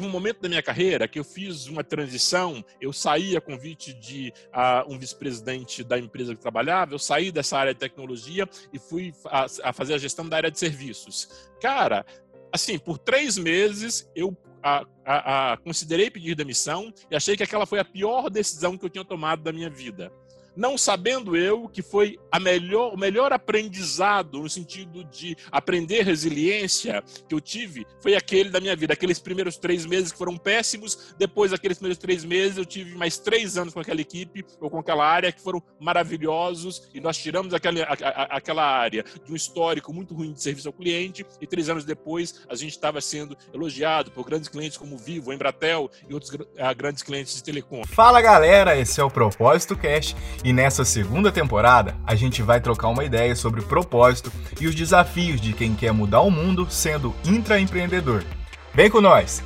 um momento da minha carreira que eu fiz uma transição, eu saí a convite de uh, um vice-presidente da empresa que trabalhava, eu saí dessa área de tecnologia e fui a, a, fazer a gestão da área de serviços. Cara, assim, por três meses eu a, a, considerei pedir demissão e achei que aquela foi a pior decisão que eu tinha tomado da minha vida não sabendo eu que foi a melhor, o melhor aprendizado no sentido de aprender resiliência que eu tive foi aquele da minha vida. Aqueles primeiros três meses que foram péssimos, depois daqueles primeiros três meses eu tive mais três anos com aquela equipe ou com aquela área que foram maravilhosos e nós tiramos aquela, a, a, aquela área de um histórico muito ruim de serviço ao cliente e três anos depois a gente estava sendo elogiado por grandes clientes como Vivo, Embratel e outros uh, grandes clientes de telecom. Fala galera, esse é o Propósito Cast e nessa segunda temporada, a gente vai trocar uma ideia sobre propósito e os desafios de quem quer mudar o mundo sendo intraempreendedor. Vem com nós!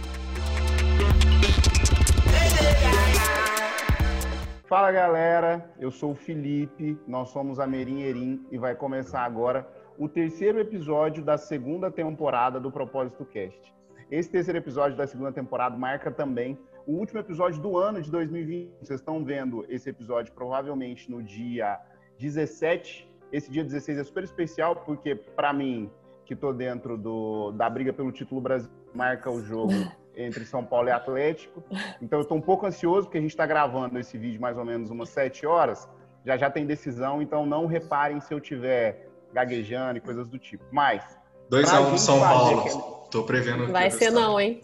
Fala galera, eu sou o Felipe, nós somos a Merim e vai começar agora o terceiro episódio da segunda temporada do Propósito Cast. Esse terceiro episódio da segunda temporada marca também o último episódio do ano de 2020. Vocês estão vendo esse episódio provavelmente no dia 17. Esse dia 16 é super especial porque, para mim, que estou dentro do, da briga pelo título Brasil, marca o jogo entre São Paulo e Atlético. Então, eu estou um pouco ansioso porque a gente está gravando esse vídeo mais ou menos umas 7 horas. Já já tem decisão, então não reparem se eu tiver gaguejando e coisas do tipo. Mas. 2x1 um, São Paulo. Aquele... Tô prevendo. Vai ser não, hein?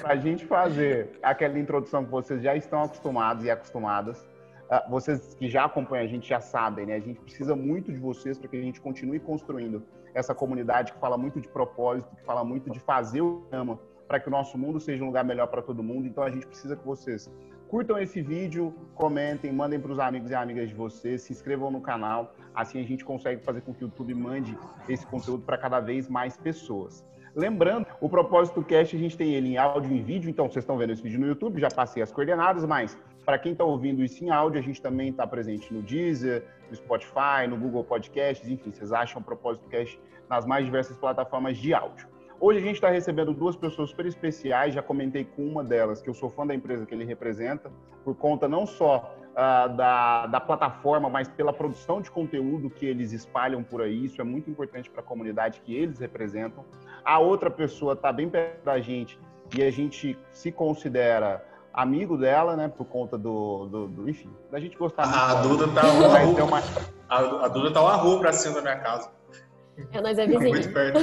Para a gente fazer aquela introdução que vocês já estão acostumados e acostumadas, ah, vocês que já acompanham a gente já sabem, né? A gente precisa muito de vocês para que a gente continue construindo essa comunidade que fala muito de propósito, que fala muito de fazer o ama, para que o nosso mundo seja um lugar melhor para todo mundo. Então a gente precisa que vocês curtam esse vídeo, comentem, mandem para os amigos e amigas de vocês, se inscrevam no canal. Assim a gente consegue fazer com que o YouTube mande esse conteúdo para cada vez mais pessoas. Lembrando, o propósito do cast a gente tem ele em áudio e vídeo, então vocês estão vendo esse vídeo no YouTube, já passei as coordenadas, mas para quem está ouvindo isso em áudio, a gente também está presente no Deezer, no Spotify, no Google Podcasts, enfim, vocês acham o propósito cast nas mais diversas plataformas de áudio. Hoje a gente está recebendo duas pessoas super especiais, já comentei com uma delas que eu sou fã da empresa que ele representa, por conta não só uh, da, da plataforma, mas pela produção de conteúdo que eles espalham por aí. Isso é muito importante para a comunidade que eles representam. A outra pessoa está bem perto da gente e a gente se considera amigo dela, né, por conta do, do, do enfim, da gente gostar muito. A Duda tá uma rua, uma... a, a Duda tá uma rua para cima da minha casa. É, nós é vizinho. Muito perto.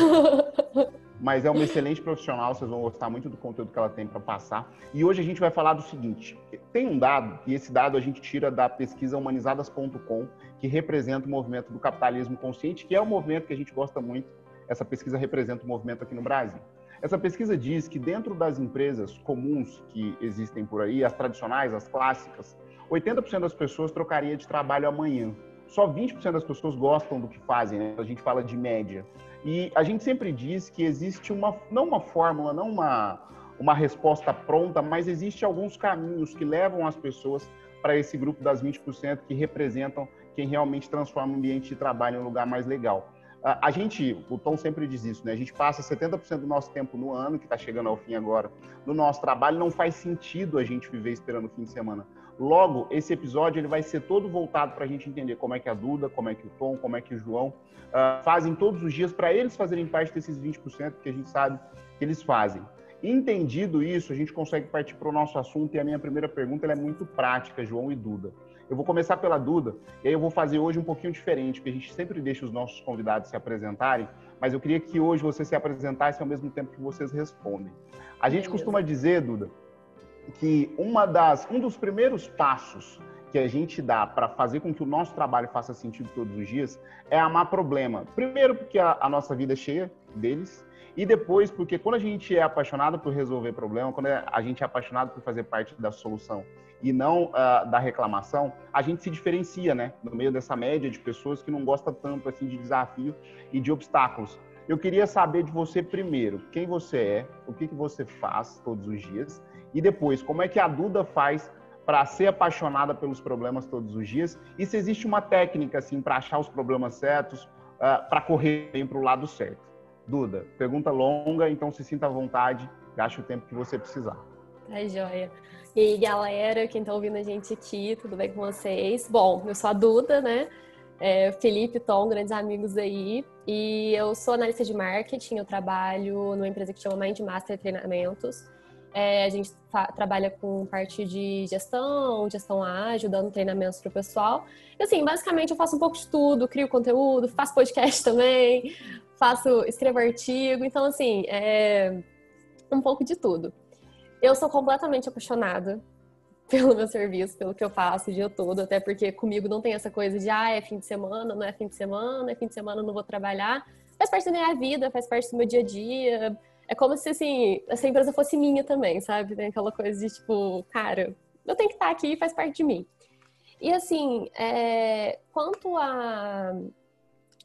mas é uma excelente profissional, vocês vão gostar muito do conteúdo que ela tem para passar. E hoje a gente vai falar do seguinte: tem um dado, e esse dado a gente tira da pesquisa humanizadas.com, que representa o movimento do capitalismo consciente, que é um movimento que a gente gosta muito. Essa pesquisa representa o movimento aqui no Brasil. Essa pesquisa diz que dentro das empresas comuns que existem por aí, as tradicionais, as clássicas, 80% das pessoas trocaria de trabalho amanhã. Só 20% das pessoas gostam do que fazem, né? A gente fala de média. E a gente sempre diz que existe uma, não uma fórmula, não uma, uma resposta pronta, mas existe alguns caminhos que levam as pessoas para esse grupo das 20% que representam quem realmente transforma o ambiente de trabalho em um lugar mais legal. A gente, o Tom sempre diz isso, né? A gente passa 70% do nosso tempo no ano, que está chegando ao fim agora, no nosso trabalho. Não faz sentido a gente viver esperando o fim de semana. Logo, esse episódio ele vai ser todo voltado para a gente entender como é que a Duda, como é que o Tom, como é que o João uh, fazem todos os dias para eles fazerem parte desses 20% que a gente sabe que eles fazem. Entendido isso, a gente consegue partir para o nosso assunto e a minha primeira pergunta é muito prática, João e Duda. Eu vou começar pela Duda e aí eu vou fazer hoje um pouquinho diferente, porque a gente sempre deixa os nossos convidados se apresentarem, mas eu queria que hoje você se apresentasse ao mesmo tempo que vocês respondem. A gente costuma dizer, Duda, que uma das, um dos primeiros passos que a gente dá para fazer com que o nosso trabalho faça sentido todos os dias é amar problema. Primeiro, porque a, a nossa vida é cheia deles, e depois, porque quando a gente é apaixonado por resolver problema, quando a gente é apaixonado por fazer parte da solução e não uh, da reclamação, a gente se diferencia, né? No meio dessa média de pessoas que não gostam tanto assim de desafio e de obstáculos. Eu queria saber de você primeiro, quem você é, o que, que você faz todos os dias e depois, como é que a Duda faz para ser apaixonada pelos problemas todos os dias? E se existe uma técnica assim para achar os problemas certos, uh, para correr bem para o lado certo? Duda, pergunta longa, então se sinta à vontade Gaste o tempo que você precisar. Tá joia. E aí, galera, quem tá ouvindo a gente aqui, tudo bem com vocês? Bom, eu sou a Duda, né? É, Felipe, Tom, grandes amigos aí. E eu sou analista de marketing, eu trabalho numa empresa que chama Mind Master Treinamentos. É, a gente trabalha com parte de gestão, gestão ágil, dando treinamentos para o pessoal. E assim, basicamente eu faço um pouco de tudo, crio conteúdo, faço podcast também, faço, escrevo artigo. Então, assim, é um pouco de tudo. Eu sou completamente apaixonada pelo meu serviço, pelo que eu faço o dia todo, até porque comigo não tem essa coisa de, ah, é fim de semana, não é fim de semana, é fim de semana, não vou trabalhar. Faz parte da minha vida, faz parte do meu dia a dia é como se, assim, essa empresa fosse minha também, sabe? Tem aquela coisa de, tipo, cara, eu tenho que estar aqui, faz parte de mim. E, assim, é, quanto a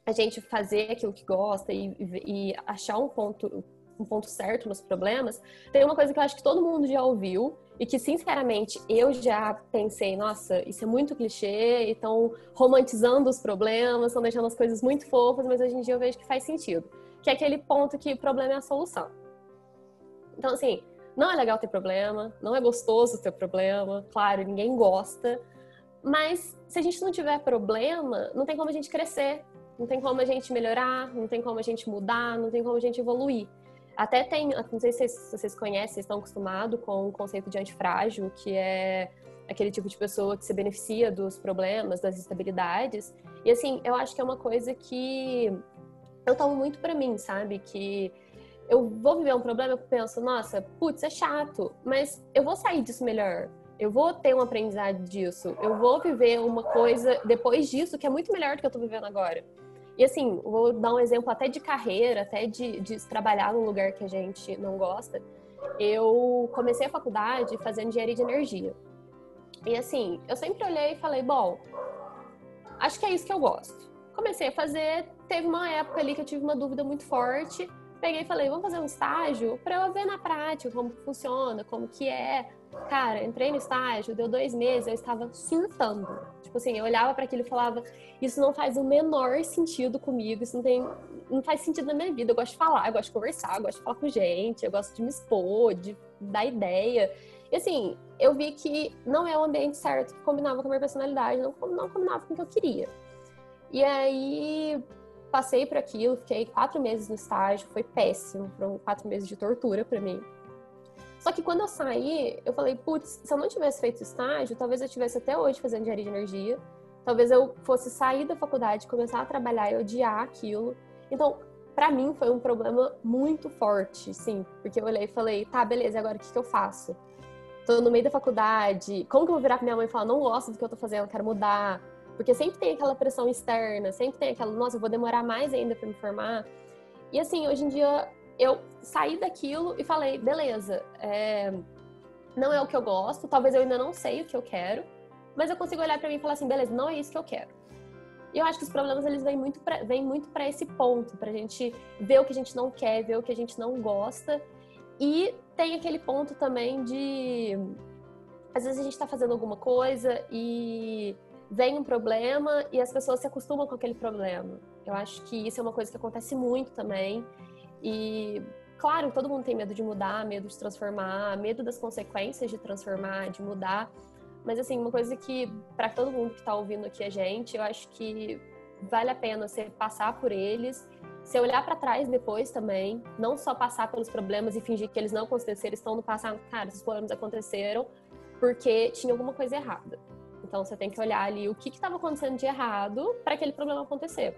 a gente fazer aquilo que gosta e, e, achar um ponto, um ponto certo nos problemas, tem uma coisa que eu acho que todo mundo já ouviu e que, sinceramente, eu já pensei, nossa, isso é muito clichê, estão romantizando os problemas, estão deixando as coisas muito fofas, mas hoje em dia eu vejo que faz sentido que é aquele ponto que o problema é a solução. Então, assim, não é legal ter problema, não é gostoso ter problema, claro, ninguém gosta, mas se a gente não tiver problema, não tem como a gente crescer, não tem como a gente melhorar, não tem como a gente mudar, não tem como a gente evoluir. Até tem, não sei se vocês conhecem, vocês estão acostumados com o conceito de antifrágil, que é aquele tipo de pessoa que se beneficia dos problemas, das instabilidades. E assim, eu acho que é uma coisa que eu tomo muito para mim, sabe? Que eu vou viver um problema, eu penso, nossa, putz, é chato, mas eu vou sair disso melhor. Eu vou ter um aprendizado disso. Eu vou viver uma coisa depois disso que é muito melhor do que eu tô vivendo agora. E assim, vou dar um exemplo até de carreira, até de, de trabalhar num lugar que a gente não gosta. Eu comecei a faculdade fazendo engenharia de energia. E assim, eu sempre olhei e falei, bom, acho que é isso que eu gosto. Comecei a fazer, teve uma época ali que eu tive uma dúvida muito forte. Peguei e falei, vamos fazer um estágio para eu ver na prática como funciona, como que é. Cara, entrei no estágio, deu dois meses, eu estava surtando. Tipo assim, eu olhava para aquilo e falava, isso não faz o menor sentido comigo, isso não tem, não faz sentido na minha vida. Eu gosto de falar, eu gosto de conversar, eu gosto de falar com gente, eu gosto de me expor, de dar ideia. E assim, eu vi que não é o ambiente certo que combinava com a minha personalidade, não, não combinava com o que eu queria. E aí passei por aquilo, fiquei quatro meses no estágio, foi péssimo, foram quatro meses de tortura para mim. Só que quando eu saí, eu falei, putz, se eu não tivesse feito estágio, talvez eu estivesse até hoje fazendo engenharia de energia, talvez eu fosse sair da faculdade, começar a trabalhar e odiar aquilo. Então, para mim foi um problema muito forte, sim, porque eu olhei e falei, tá, beleza, agora o que, que eu faço? Tô no meio da faculdade, como que eu vou virar pra minha mãe e falar, não gosto do que eu tô fazendo, quero mudar? Porque sempre tem aquela pressão externa, sempre tem aquela, nossa, eu vou demorar mais ainda para me formar. E assim, hoje em dia eu saí daquilo e falei, beleza, é, não é o que eu gosto, talvez eu ainda não sei o que eu quero, mas eu consigo olhar para mim e falar assim, beleza, não é isso que eu quero. E eu acho que os problemas eles vêm muito pra, vêm muito para esse ponto, para a gente ver o que a gente não quer, ver o que a gente não gosta. E tem aquele ponto também de às vezes a gente está fazendo alguma coisa e vem um problema e as pessoas se acostumam com aquele problema. Eu acho que isso é uma coisa que acontece muito também. E, claro, todo mundo tem medo de mudar, medo de transformar, medo das consequências de transformar, de mudar. Mas, assim, uma coisa que, para todo mundo que está ouvindo aqui a gente, eu acho que vale a pena você passar por eles, você olhar para trás depois também, não só passar pelos problemas e fingir que eles não aconteceram, estão no passado, cara, esses problemas aconteceram porque tinha alguma coisa errada. Então você tem que olhar ali o que estava acontecendo de errado para aquele problema acontecer.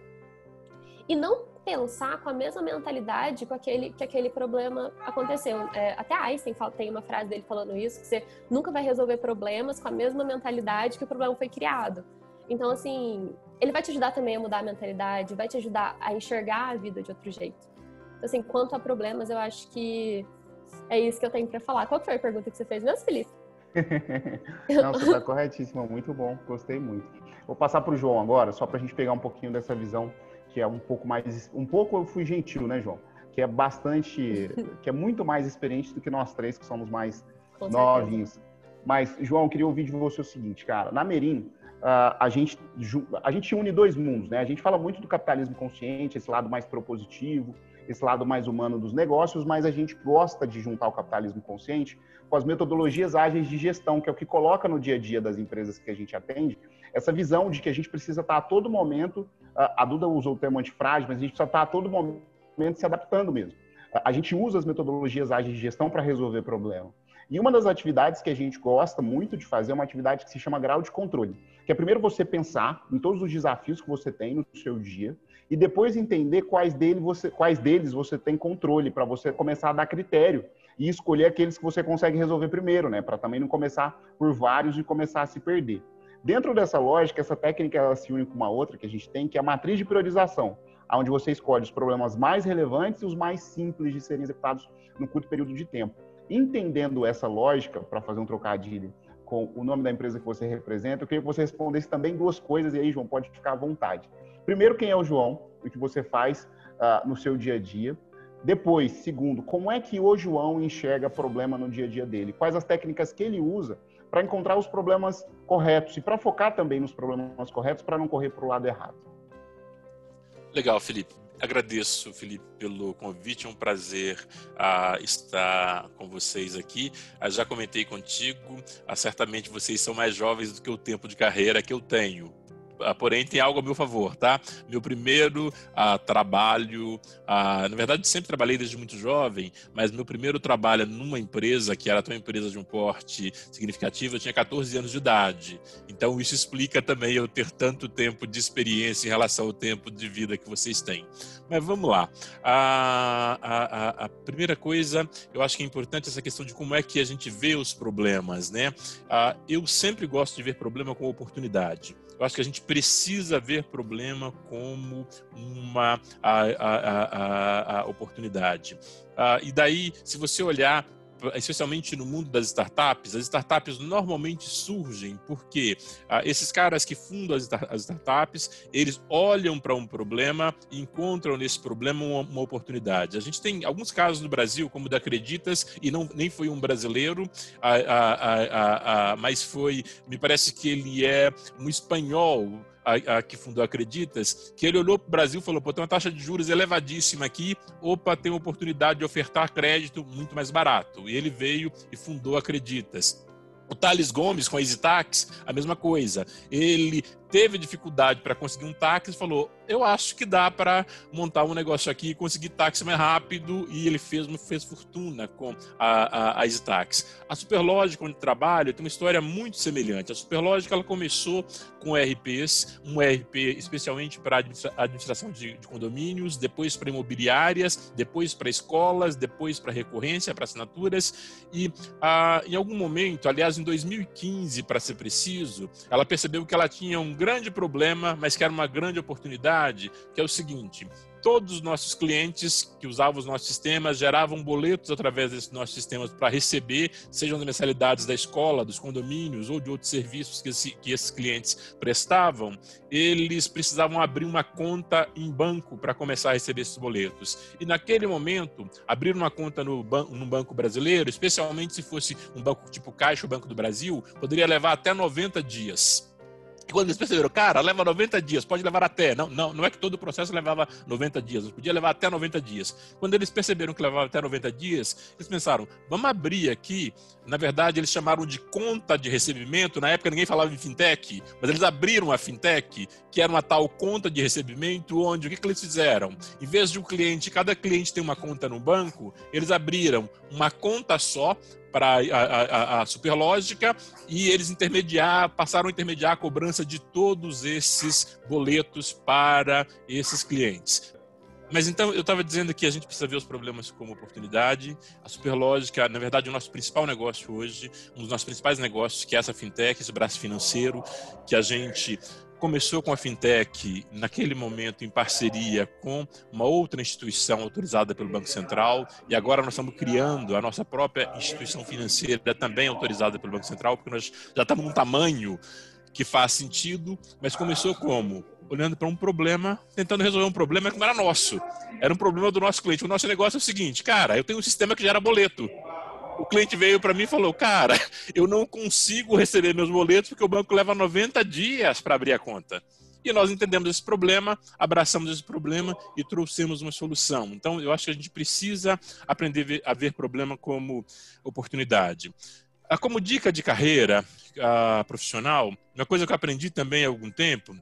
E não pensar com a mesma mentalidade com aquele, que aquele problema aconteceu. É, até Einstein fala, tem uma frase dele falando isso, que você nunca vai resolver problemas com a mesma mentalidade que o problema foi criado. Então, assim, ele vai te ajudar também a mudar a mentalidade, vai te ajudar a enxergar a vida de outro jeito. Então, assim, quanto a problemas, eu acho que é isso que eu tenho para falar. Qual foi a pergunta que você fez mesmo, Felipe? Não, você está corretíssima, muito bom, gostei muito. Vou passar para o João agora, só para a gente pegar um pouquinho dessa visão que é um pouco mais, um pouco eu fui gentil, né, João? Que é bastante, que é muito mais experiente do que nós três que somos mais Com novinhos. Certeza. Mas, João, eu queria ouvir de você o seguinte, cara. Na Merim, uh, a, gente, a gente une dois mundos, né? A gente fala muito do capitalismo consciente, esse lado mais propositivo, esse lado mais humano dos negócios, mas a gente gosta de juntar o capitalismo consciente com as metodologias ágeis de gestão, que é o que coloca no dia a dia das empresas que a gente atende, essa visão de que a gente precisa estar a todo momento, a Duda usou o termo antifrágil, mas a gente precisa estar a todo momento se adaptando mesmo. A gente usa as metodologias ágeis de gestão para resolver problema. E uma das atividades que a gente gosta muito de fazer é uma atividade que se chama grau de controle, que é primeiro você pensar em todos os desafios que você tem no seu dia e depois entender quais, dele você, quais deles você tem controle para você começar a dar critério e escolher aqueles que você consegue resolver primeiro, né? Para também não começar por vários e começar a se perder. Dentro dessa lógica, essa técnica ela se une com uma outra que a gente tem, que é a matriz de priorização, onde você escolhe os problemas mais relevantes e os mais simples de serem executados no curto período de tempo. Entendendo essa lógica, para fazer um trocadilho com o nome da empresa que você representa, eu queria que você respondesse também duas coisas, e aí, João, pode ficar à vontade. Primeiro, quem é o João, o que você faz uh, no seu dia a dia. Depois, segundo, como é que o João enxerga problema no dia a dia dele? Quais as técnicas que ele usa para encontrar os problemas corretos e para focar também nos problemas corretos para não correr para o lado errado? Legal, Felipe. Agradeço, Felipe, pelo convite. É um prazer uh, estar com vocês aqui. Uh, já comentei contigo, uh, certamente vocês são mais jovens do que o tempo de carreira que eu tenho. Ah, porém tem algo a meu favor, tá? Meu primeiro ah, trabalho, ah, na verdade sempre trabalhei desde muito jovem, mas meu primeiro trabalho numa empresa que era uma empresa de um porte significativo, eu tinha 14 anos de idade. Então isso explica também eu ter tanto tempo de experiência em relação ao tempo de vida que vocês têm. Mas vamos lá. A, a, a primeira coisa, eu acho que é importante essa questão de como é que a gente vê os problemas, né? Ah, eu sempre gosto de ver problema como oportunidade. Eu acho que a gente precisa ver problema como uma a, a, a, a oportunidade. Uh, e daí, se você olhar especialmente no mundo das startups, as startups normalmente surgem porque ah, esses caras que fundam as, as startups, eles olham para um problema e encontram nesse problema uma, uma, oportunidade. A gente tem alguns casos no Brasil, como o da Acreditas, e não, nem foi um brasileiro, ah, ah, mas foi, me parece que ele é um espanhol, a, a, que fundou Acreditas, que ele olhou para o Brasil e falou: pô, tem uma taxa de juros elevadíssima aqui, opa, tem uma oportunidade de ofertar crédito muito mais barato. E ele veio e fundou Acreditas. O Thales Gomes com a EasyTax, a mesma coisa. Ele teve dificuldade para conseguir um táxi, falou: Eu acho que dá para montar um negócio aqui e conseguir táxi mais rápido. E ele fez, fez fortuna com a, a, a EasyTax. A Superlógica, onde trabalho, tem uma história muito semelhante. A Superlógica ela começou com RPs, um RP especialmente para administração de, de condomínios, depois para imobiliárias, depois para escolas, depois para recorrência, para assinaturas. E ah, em algum momento, aliás, em 2015, para ser preciso, ela percebeu que ela tinha um grande problema, mas que era uma grande oportunidade, que é o seguinte: todos os nossos clientes que usavam os nossos sistemas geravam boletos através desses nossos sistemas para receber, sejam as mensalidades da escola, dos condomínios ou de outros serviços que, esse, que esses clientes prestavam, eles precisavam abrir uma conta em banco para começar a receber esses boletos. E naquele momento, abrir uma conta no, ban no banco brasileiro, especialmente se fosse um banco tipo Caixa ou Banco do Brasil, poderia levar até 90 dias quando eles perceberam, cara, leva 90 dias, pode levar até. Não, não, não é que todo o processo levava 90 dias, podia levar até 90 dias. Quando eles perceberam que levava até 90 dias, eles pensaram, vamos abrir aqui. Na verdade, eles chamaram de conta de recebimento. Na época ninguém falava em fintech, mas eles abriram a fintech, que era uma tal conta de recebimento, onde o que, que eles fizeram? Em vez de um cliente, cada cliente tem uma conta no banco, eles abriram uma conta só para a, a, a, superlógica e eles intermediar, passaram a intermediar a cobrança de todos esses boletos para esses clientes. Mas então eu estava dizendo que a gente precisa ver os problemas como oportunidade. A Superlógica, na verdade, o nosso principal negócio hoje, um dos nossos principais negócios, que é essa fintech, esse braço financeiro, que a gente começou com a fintech naquele momento em parceria com uma outra instituição autorizada pelo Banco Central e agora nós estamos criando a nossa própria instituição financeira também autorizada pelo Banco Central porque nós já estamos num tamanho que faz sentido, mas começou como? Olhando para um problema, tentando resolver um problema que não era nosso, era um problema do nosso cliente. O nosso negócio é o seguinte, cara, eu tenho um sistema que gera boleto o cliente veio para mim e falou: Cara, eu não consigo receber meus boletos porque o banco leva 90 dias para abrir a conta. E nós entendemos esse problema, abraçamos esse problema e trouxemos uma solução. Então, eu acho que a gente precisa aprender a ver problema como oportunidade. Ah, como dica de carreira uh, profissional, uma coisa que eu aprendi também há algum tempo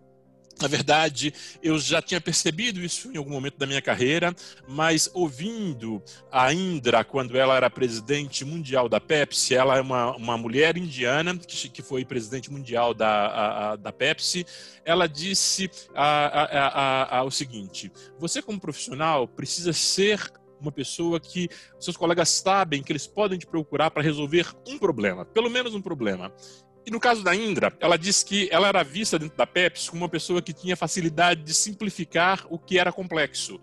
na verdade, eu já tinha percebido isso em algum momento da minha carreira, mas ouvindo a Indra, quando ela era presidente mundial da Pepsi, ela é uma, uma mulher indiana que, que foi presidente mundial da, a, a, da Pepsi, ela disse a, o seguinte: você, como profissional, precisa ser uma pessoa que seus colegas sabem que eles podem te procurar para resolver um problema, pelo menos um problema. E no caso da Indra, ela disse que ela era vista dentro da Pepsi como uma pessoa que tinha facilidade de simplificar o que era complexo.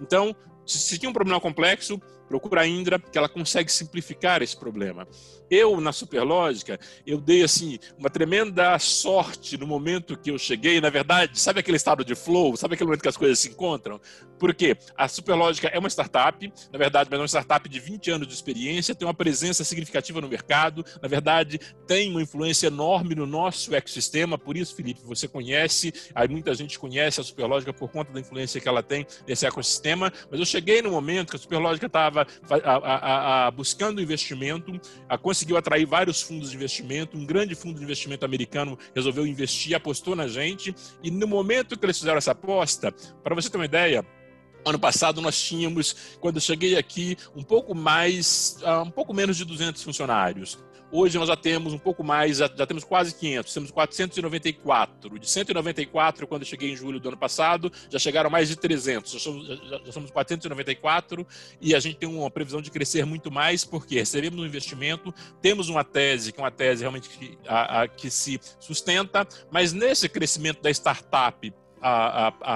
Então, se tinha um problema complexo, procura a Indra, que ela consegue simplificar esse problema. Eu, na Superlógica, eu dei assim uma tremenda sorte no momento que eu cheguei. Na verdade, sabe aquele estado de flow? Sabe aquele momento que as coisas se encontram? Porque a Superlógica é uma startup, na verdade, mas é uma startup de 20 anos de experiência, tem uma presença significativa no mercado, na verdade, tem uma influência enorme no nosso ecossistema. Por isso, Felipe, você conhece, aí muita gente conhece a Superlógica por conta da influência que ela tem nesse ecossistema. Mas eu cheguei no momento que a Superlógica estava buscando investimento, a conseguiu atrair vários fundos de investimento. Um grande fundo de investimento americano resolveu investir, apostou na gente. E no momento que eles fizeram essa aposta, para você ter uma ideia, Ano passado nós tínhamos, quando eu cheguei aqui, um pouco mais, uh, um pouco menos de 200 funcionários. Hoje nós já temos um pouco mais, já, já, temos quase 500, temos 494. De 194, quando eu cheguei em julho do ano passado, já chegaram mais de 300. Já somos, já, já somos 494 e a gente tem uma previsão de crescer muito mais, porque recebemos um investimento, temos uma tese, que é uma tese realmente que, a, a, que se sustenta, mas nesse crescimento da startup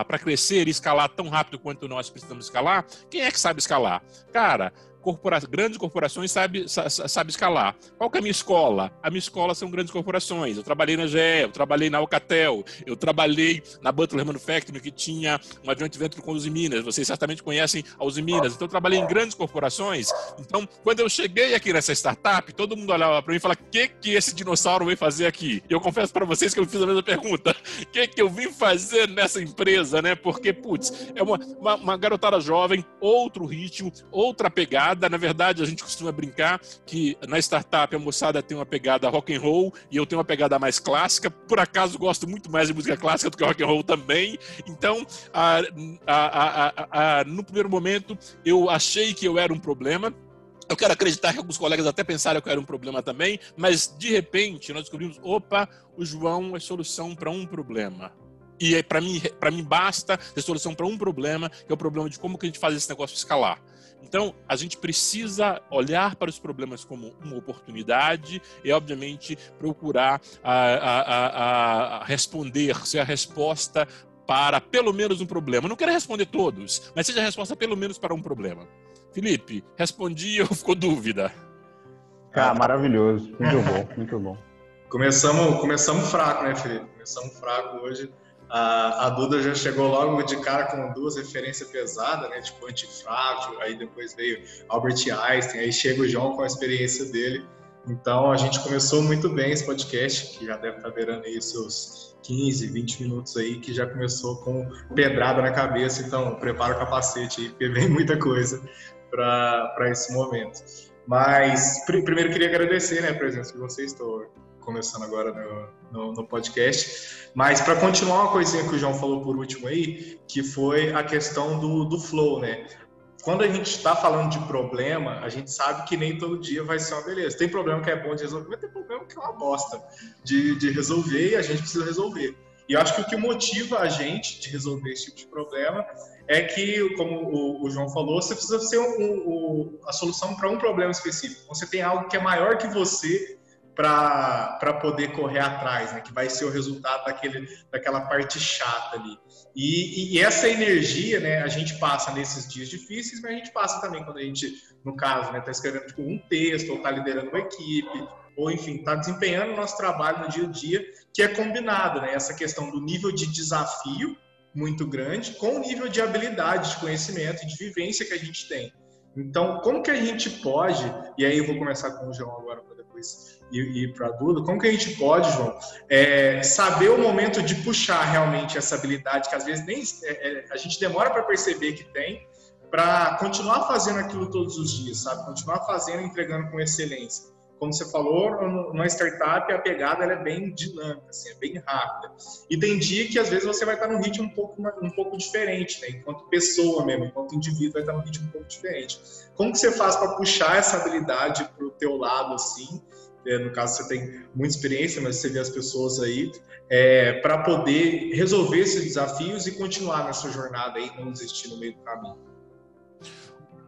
para crescer e escalar tão rápido quanto nós precisamos escalar, quem é que sabe escalar? Cara, corpora grandes corporações sabe, sabe escalar. Qual que é a minha escola? A minha escola são grandes corporações. Eu trabalhei na GE, eu trabalhei na Alcatel, eu trabalhei na Butler Manufacturing, que tinha uma joint venture com Uzi Minas. Vocês certamente conhecem a Uzi Minas. Então, eu trabalhei em grandes corporações. Então, quando eu cheguei aqui nessa startup, todo mundo olhava para mim e falava: o que, que esse dinossauro veio fazer aqui? E eu confesso para vocês que eu fiz a mesma pergunta: o que, que eu vim fazer nessa empresa, né? Porque, putz, é uma, uma, uma garotada jovem, outro ritmo, outra pegada na verdade, a gente costuma brincar que na startup a moçada tem uma pegada rock and roll e eu tenho uma pegada mais clássica. Por acaso gosto muito mais de música clássica do que rock and roll também. Então, a, a, a, no primeiro momento, eu achei que eu era um problema. Eu quero acreditar que alguns colegas até pensaram que era um problema também, mas de repente nós descobrimos: opa, o João é solução para um problema. E para mim, para mim basta ter solução para um problema, que é o problema de como que a gente faz esse negócio escalar. Então, a gente precisa olhar para os problemas como uma oportunidade e, obviamente, procurar a, a, a, a responder, ser a resposta para pelo menos um problema. Não quero responder todos, mas seja a resposta pelo menos para um problema. Felipe, respondi ou ficou dúvida? Ah, maravilhoso. Muito bom, muito bom. Começamos, começamos fraco, né, Felipe? Começamos fraco hoje. A, a, Duda já chegou logo de cara com duas referências pesadas, né? Tipo antifrágil, aí depois veio Albert Einstein, aí chega o João com a experiência dele. Então a gente começou muito bem esse podcast, que já deve estar beirando aí seus 15, 20 minutos aí, que já começou com pedrada na cabeça. Então prepara o capacete aí, porque vem muita coisa para esse momento. Mas pr primeiro queria agradecer né, a presença de vocês, estou começando agora no, no, no podcast. Mas para continuar uma coisinha que o João falou por último aí, que foi a questão do, do flow, né? Quando a gente está falando de problema, a gente sabe que nem todo dia vai ser uma beleza. Tem problema que é bom de resolver, mas tem problema que é uma bosta de, de resolver e a gente precisa resolver. E eu acho que o que motiva a gente de resolver esse tipo de problema é que, como o, João falou, você precisa ser um, um, a solução para um problema específico. Você tem algo que é maior que você para poder correr atrás, né? que vai ser o resultado daquele, daquela parte chata ali. E, e, essa energia, né, a gente passa nesses dias difíceis, mas a gente passa também quando a gente, no caso, né, escrevendo tipo, um texto, ou está liderando uma equipe, ou enfim, está desempenhando o nosso trabalho no dia a dia, que é combinado, né? Essa questão do nível de desafio muito grande com o nível de habilidade, de conhecimento e de vivência que a gente tem. Então, como que a gente pode, e aí eu vou começar com o João agora para depois ir, para a Duda, como que a gente pode, João, é, saber o momento de puxar realmente essa habilidade que às vezes nem é, é a gente demora para perceber que tem, para continuar fazendo aquilo todos os dias, sabe? Continuar fazendo, entregando com excelência como você falou, numa startup a pegada é bem dinâmica, assim, é bem rápida. E tem dia que às vezes você vai estar num ritmo um pouco, um pouco diferente, né? enquanto pessoa mesmo, enquanto indivíduo vai estar num ritmo um pouco diferente. Como que você faz para puxar essa habilidade para o teu lado, assim? É, no caso, você tem muita experiência, mas você vê as pessoas aí, é, para poder resolver esses desafios e continuar na sua jornada aí, não desistir no meio do caminho.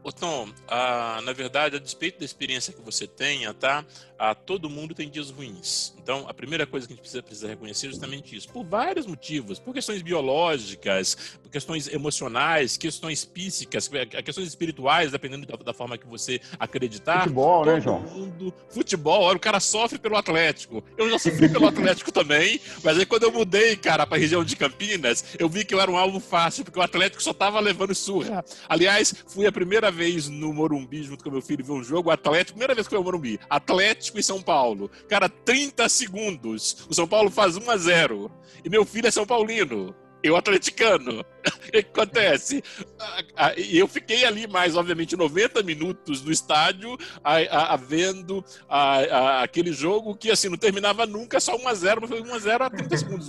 Ô Tom, ah, na verdade, a despeito da experiência que você tenha, tá? Ah, todo mundo tem dias ruins. Então, a primeira coisa que a gente precisa, precisa reconhecer é justamente isso. Por vários motivos. Por questões biológicas, por questões emocionais, questões físicas, questões espirituais, dependendo da, da forma que você acreditar. Futebol, né, João? Mundo, futebol, olha, o cara sofre pelo Atlético. Eu já sofri pelo Atlético também, mas aí quando eu mudei, cara, para a região de Campinas, eu vi que eu era um alvo fácil, porque o Atlético só tava levando surra. Aliás, fui a primeira vez no Morumbi, junto com meu filho, ver um jogo, Atlético, primeira vez que foi ao Morumbi, Atlético e São Paulo. Cara, 30 segundos. O São Paulo faz 1 a 0 E meu filho é São Paulino. Eu atleticano. O que acontece? E eu fiquei ali mais, obviamente, 90 minutos no estádio, a, a, a vendo a, aquele jogo que, assim, não terminava nunca, só 1x0, mas foi 1x0 a 30 segundos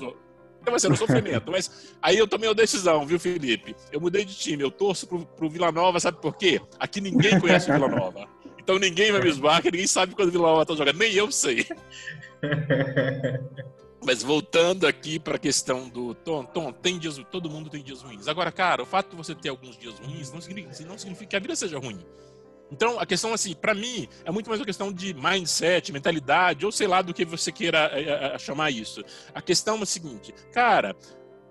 então vai ser um sofrimento. Mas aí eu tomei uma decisão, viu, Felipe? Eu mudei de time, eu torço pro, pro Vila Nova, sabe por quê? Aqui ninguém conhece o Vila Nova. Então ninguém vai me esbarrar, ninguém sabe quando o Vila Nova tá jogando, nem eu sei. Mas voltando aqui para a questão do Tom, Tom, tem dias, todo mundo tem dias ruins. Agora, cara, o fato de você ter alguns dias ruins não significa, não significa que a vida seja ruim. Então, a questão, assim, para mim, é muito mais uma questão de mindset, mentalidade, ou sei lá do que você queira é, é, chamar isso. A questão é a seguinte, cara,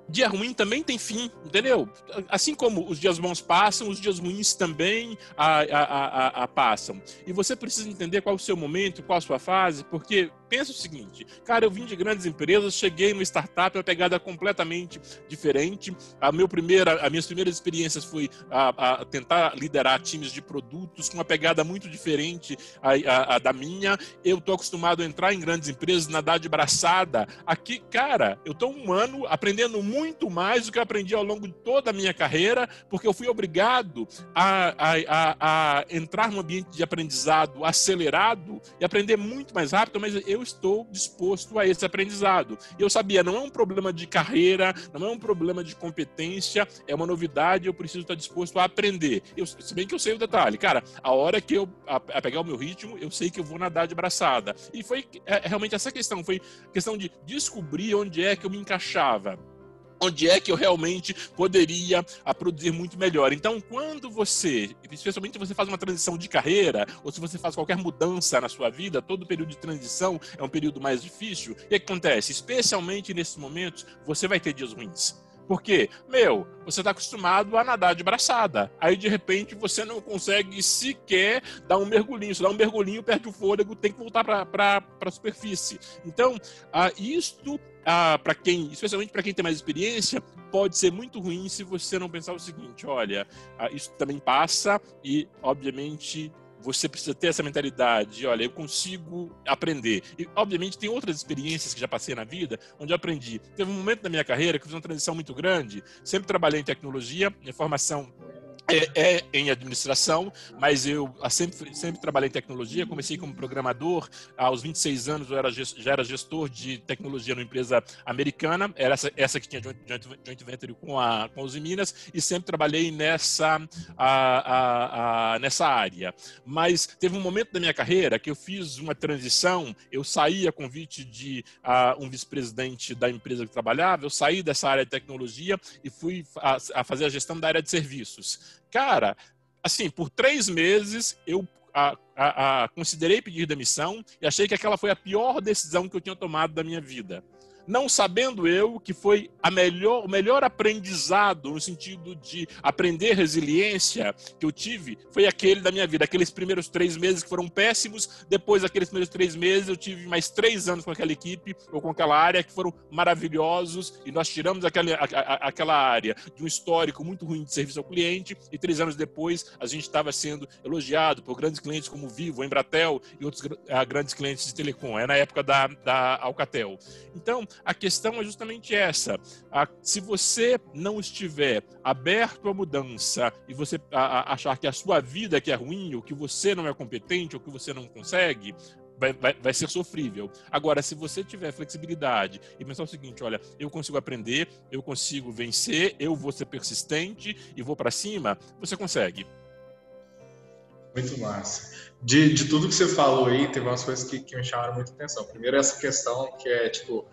dia ruim também tem fim, entendeu? Assim como os dias bons passam, os dias ruins também a, a, a, a passam. E você precisa entender qual o seu momento, qual a sua fase, porque pensa o seguinte, cara, eu vim de grandes empresas, cheguei no startup, uma pegada completamente diferente. A meu primeira, as minhas primeiras experiências foi a, a tentar liderar times de produtos com uma pegada muito diferente a, a, da minha. Eu tô acostumado a entrar em grandes empresas, nadar de braçada. Aqui, cara, eu tô um ano aprendendo muito mais do que eu aprendi ao longo de toda a minha carreira, porque eu fui obrigado a, a entrar num ambiente de aprendizado acelerado e aprender muito mais rápido, mas eu eu estou disposto a esse aprendizado. E eu sabia, não é um problema de carreira, não é um problema de competência, é uma novidade, eu preciso estar disposto a aprender. Eu, se bem que eu sei o detalhe, cara, a hora que eu a, a pegar o meu ritmo, eu sei que eu vou nadar de braçada. E foi é, realmente essa questão, foi questão de descobrir onde é que eu me encaixava onde é que eu realmente poderia produzir muito melhor. Então, quando você, especialmente você faz uma transição de carreira, ou se você faz qualquer mudança na sua vida, todo período de transição é um período mais difícil, o que acontece? Especialmente nesses momentos, você vai ter dias ruins. Por quê? Meu, você está acostumado a nadar de braçada. Aí, de repente, você não consegue sequer dar um mergulhinho. Se dá um mergulhinho, perde o fôlego, tem que voltar para a superfície. Então, ah, isto ah, para quem, especialmente para quem tem mais experiência, pode ser muito ruim se você não pensar o seguinte: olha, ah, isso também passa e, obviamente, você precisa ter essa mentalidade, olha, eu consigo aprender. E, obviamente, tem outras experiências que já passei na vida, onde eu aprendi. Teve um momento da minha carreira que eu fiz uma transição muito grande, sempre trabalhei em tecnologia, minha formação é, é, em administração, mas eu ah, sempre, sempre trabalhei em tecnologia. Comecei como programador, aos 26 anos eu era, já era gestor de tecnologia numa empresa americana, era essa, essa que tinha joint, joint venture com a, com os Minas, e sempre trabalhei nessa, a, a, a, nessa área. Mas teve um momento da minha carreira que eu fiz uma transição, eu saí a convite de um vice-presidente da empresa que trabalhava, eu saí dessa área de tecnologia e fui a fazer a gestão da área de serviços. Cara, assim, por três meses eu a, a, a, considerei pedir demissão e achei que aquela foi a pior decisão que eu tinha tomado da minha vida. Não sabendo eu que foi a melhor, o melhor aprendizado no sentido de aprender resiliência que eu tive foi aquele da minha vida. Aqueles primeiros três meses que foram péssimos, depois daqueles primeiros três meses eu tive mais três anos com aquela equipe ou com aquela área que foram maravilhosos e nós tiramos aquela, a, a, aquela área de um histórico muito ruim de serviço ao cliente e três anos depois a gente estava sendo elogiado por grandes clientes como Vivo, Embratel e outros uh, grandes clientes de telecom. É na época da, da Alcatel. Então, a questão é justamente essa. se você não estiver aberto à mudança e você achar que a sua vida que é ruim, ou que você não é competente, ou que você não consegue, Vai, vai, vai, ser sofrível. Agora, se você tiver flexibilidade e pensar o seguinte: olha, eu consigo aprender, eu consigo vencer, eu vou ser persistente e vou para cima, você consegue. Muito massa. De, de tudo que você falou aí, teve umas coisas que, que me chamaram muita atenção. Primeiro, essa questão que é, tipo,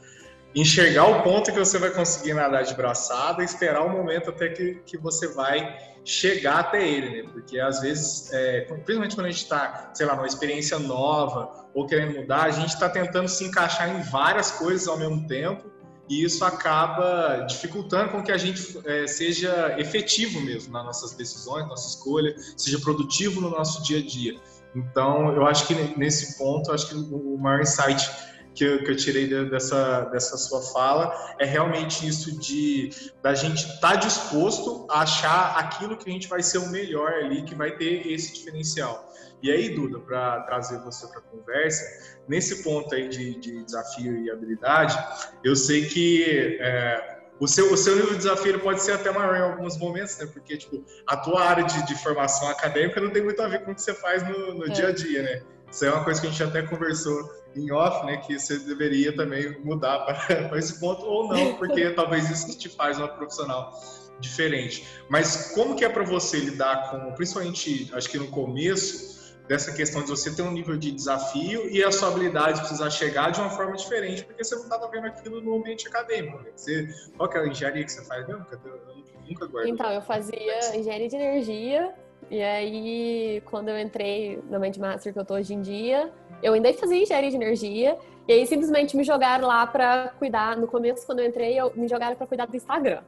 enxergar o ponto que você vai conseguir nadar de braçada e esperar o momento até que, que você vai chegar até ele, né? Porque às vezes, é, principalmente quando a gente está, sei lá, numa experiência nova ou querendo mudar, a gente está tentando se encaixar em várias coisas ao mesmo tempo e isso acaba dificultando com que a gente é, seja efetivo mesmo nas nossas decisões, nossa escolha, seja produtivo no nosso dia a dia. Então, eu acho que nesse ponto, acho que o maior insight que eu, que eu tirei dessa, dessa sua fala é realmente isso de da gente estar tá disposto a achar aquilo que a gente vai ser o melhor ali, que vai ter esse diferencial. E aí, Duda, para trazer você para a conversa, nesse ponto aí de, de, desafio e habilidade, eu sei que é, o, seu, o seu nível de desafio pode ser até maior em alguns momentos, né? Porque, tipo, a tua área de, de formação acadêmica não tem muito a ver com o que você faz no, no é. dia a dia, né? Isso é uma coisa que a gente até conversou em off, né, que você deveria também mudar para esse ponto ou não, porque talvez isso te faz uma profissional diferente. Mas como que é para você lidar com, principalmente, acho que no começo, dessa questão de você ter um nível de desafio e a sua habilidade precisar chegar de uma forma diferente, porque você não estava vendo aquilo no ambiente acadêmico. Né? Você, qual que é a engenharia que você faz mesmo? Eu nunca guardo. Então, eu fazia engenharia de energia e aí, quando eu entrei no Mindmaster que eu tô hoje em dia, eu ainda fazia engenharia de energia. E aí, simplesmente me jogaram lá para cuidar. No começo, quando eu entrei, eu, me jogaram para cuidar do Instagram.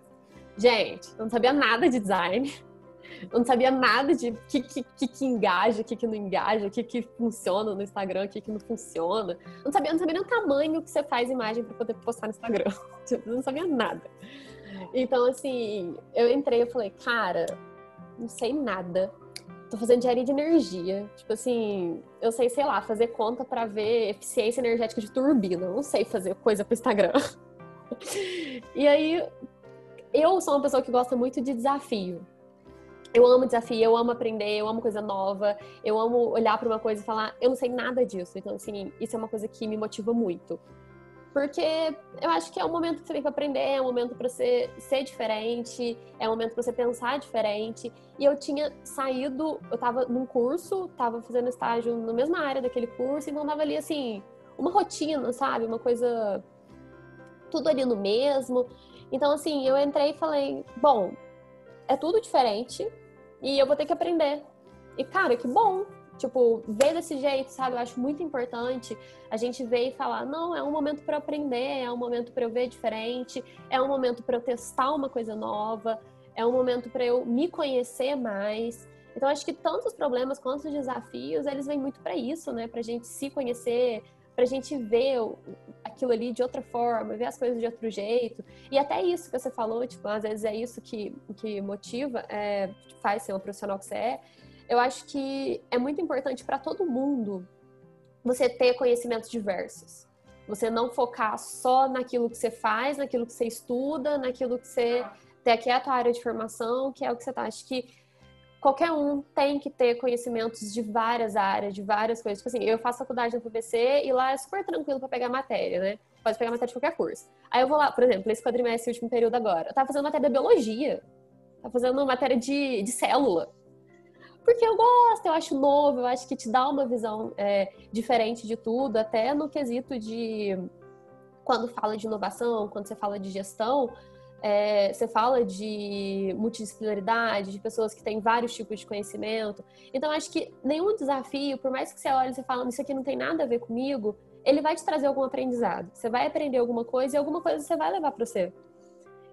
Gente, eu não sabia nada de design. Eu não sabia nada de que, que, que, que, engaja, o que, que não engaja, o que, que funciona no Instagram, o que, que não funciona. Eu não sabia, não sabia nem o tamanho que você faz imagem para poder postar no Instagram. Eu não sabia nada. Então, assim, eu entrei e falei, cara, não sei nada. Tô fazendo engenharia de energia. Tipo assim, eu sei, sei lá, fazer conta para ver eficiência energética de turbina. Não sei fazer coisa pro Instagram. e aí, eu sou uma pessoa que gosta muito de desafio. Eu amo desafio, eu amo aprender, eu amo coisa nova, eu amo olhar para uma coisa e falar, eu não sei nada disso. Então, assim, isso é uma coisa que me motiva muito. Porque eu acho que é um momento que você tem que aprender, é um momento para você ser diferente, é um momento para você pensar diferente. E eu tinha saído, eu estava num curso, estava fazendo estágio na mesma área daquele curso, então tava ali assim, uma rotina, sabe? Uma coisa tudo ali no mesmo. Então assim, eu entrei e falei, bom, é tudo diferente e eu vou ter que aprender. E cara, que bom, tipo, ver desse jeito, sabe? Eu acho muito importante a gente ver e falar: não, é um momento para aprender, é um momento para eu ver diferente, é um momento para eu testar uma coisa nova, é um momento para eu me conhecer mais. Então, acho que tanto os problemas quanto os desafios, eles vêm muito para isso, né? Para a gente se conhecer, para a gente ver aquilo ali de outra forma, ver as coisas de outro jeito. E até isso que você falou, tipo, às vezes é isso que, que motiva, é, faz ser uma profissional que você é, eu acho que é muito importante para todo mundo você ter conhecimentos diversos. Você não focar só naquilo que você faz, naquilo que você estuda, naquilo que você tem que é a tua área de formação, que é o que você tá. Acho que qualquer um tem que ter conhecimentos de várias áreas, de várias coisas. Tipo assim, eu faço faculdade na PVC e lá é super tranquilo para pegar matéria, né? Pode pegar matéria de qualquer curso. Aí eu vou lá, por exemplo, nesse quadrimestre, último período agora, eu tava fazendo matéria de biologia, tava fazendo matéria de, de célula porque eu gosto, eu acho novo, eu acho que te dá uma visão é, diferente de tudo, até no quesito de quando fala de inovação, quando você fala de gestão, é, você fala de multidisciplinaridade, de pessoas que têm vários tipos de conhecimento. Então, acho que nenhum desafio, por mais que você olhe e fale, isso aqui não tem nada a ver comigo, ele vai te trazer algum aprendizado. Você vai aprender alguma coisa e alguma coisa você vai levar para você.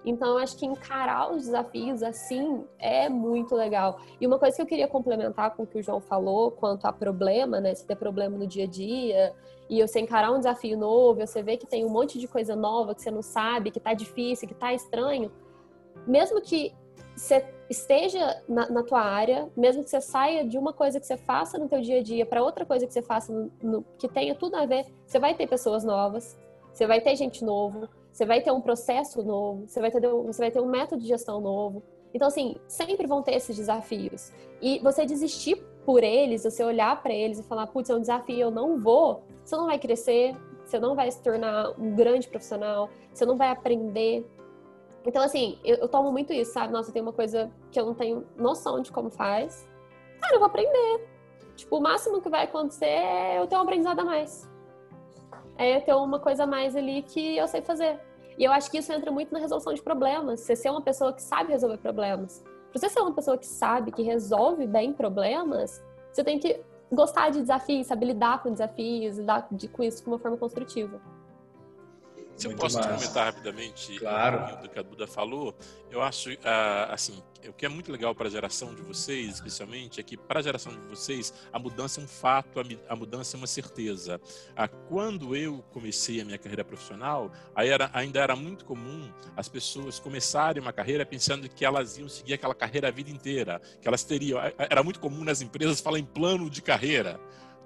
Então, acho que encarar os desafios assim é muito legal. E uma coisa que eu queria complementar com o que o João falou, quanto a problema, né? Se ter problema no dia a dia, e você encarar um desafio novo, você vê que tem um monte de coisa nova que você não sabe, que tá difícil, que tá estranho, mesmo que você esteja na, na tua área, mesmo que você saia de uma coisa que você faça no teu dia a dia para outra coisa que você faça no, no, que tenha tudo a ver, você vai ter pessoas novas, você vai ter gente novo, você vai ter um processo novo, você vai ter, você vai ter um método de gestão novo. Então, assim, sempre vão ter esses desafios. E você desistir por eles, você olhar para eles e falar, putz, é um desafio, eu não vou, você não vai crescer, você não vai se tornar um grande profissional, você não vai aprender. Então, assim, eu, eu tomo muito isso, sabe? Nossa, tem uma coisa que eu não tenho noção de como faz. Cara, eu vou aprender. Tipo, o máximo que vai acontecer é eu ter um aprendizado a mais. É ter uma coisa mais ali que eu sei fazer. E eu acho que isso entra muito na resolução de problemas. Você ser uma pessoa que sabe resolver problemas. Pra você ser uma pessoa que sabe, que resolve bem problemas, você tem que gostar de desafios, saber lidar com desafios, lidar com isso de uma forma construtiva. Se eu posso massa. comentar rapidamente claro. do que a Duda falou, eu acho, uh, assim, o que é muito legal para a geração de vocês, especialmente, é que para a geração de vocês, a mudança é um fato, a, mudança é uma certeza. Uh, quando eu comecei a minha carreira profissional, era, ainda era muito comum as pessoas começarem uma carreira pensando que elas iam seguir aquela carreira a vida inteira, que elas teriam. Era muito comum nas empresas falar em plano de carreira.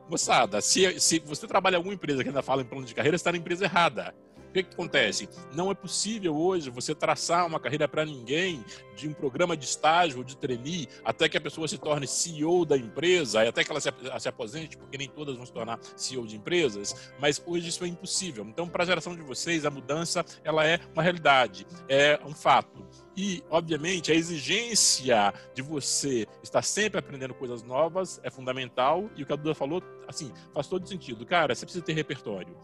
Moçada, se, se você trabalha em alguma empresa que ainda fala em plano de carreira, você está na empresa errada. O que, que acontece? Não é possível hoje você traçar uma carreira para ninguém de um programa de estágio ou de trainee até que a pessoa se torne CEO da empresa, e até que ela se, se aposente, porque nem todas vão se tornar CEO de empresas, mas hoje isso é impossível. Então, para a geração de vocês, a mudança ela é uma realidade, é um fato. E, obviamente, a exigência de você estar sempre aprendendo coisas novas é fundamental. E o que a Duda falou, assim, faz todo sentido. Cara, você precisa ter repertório.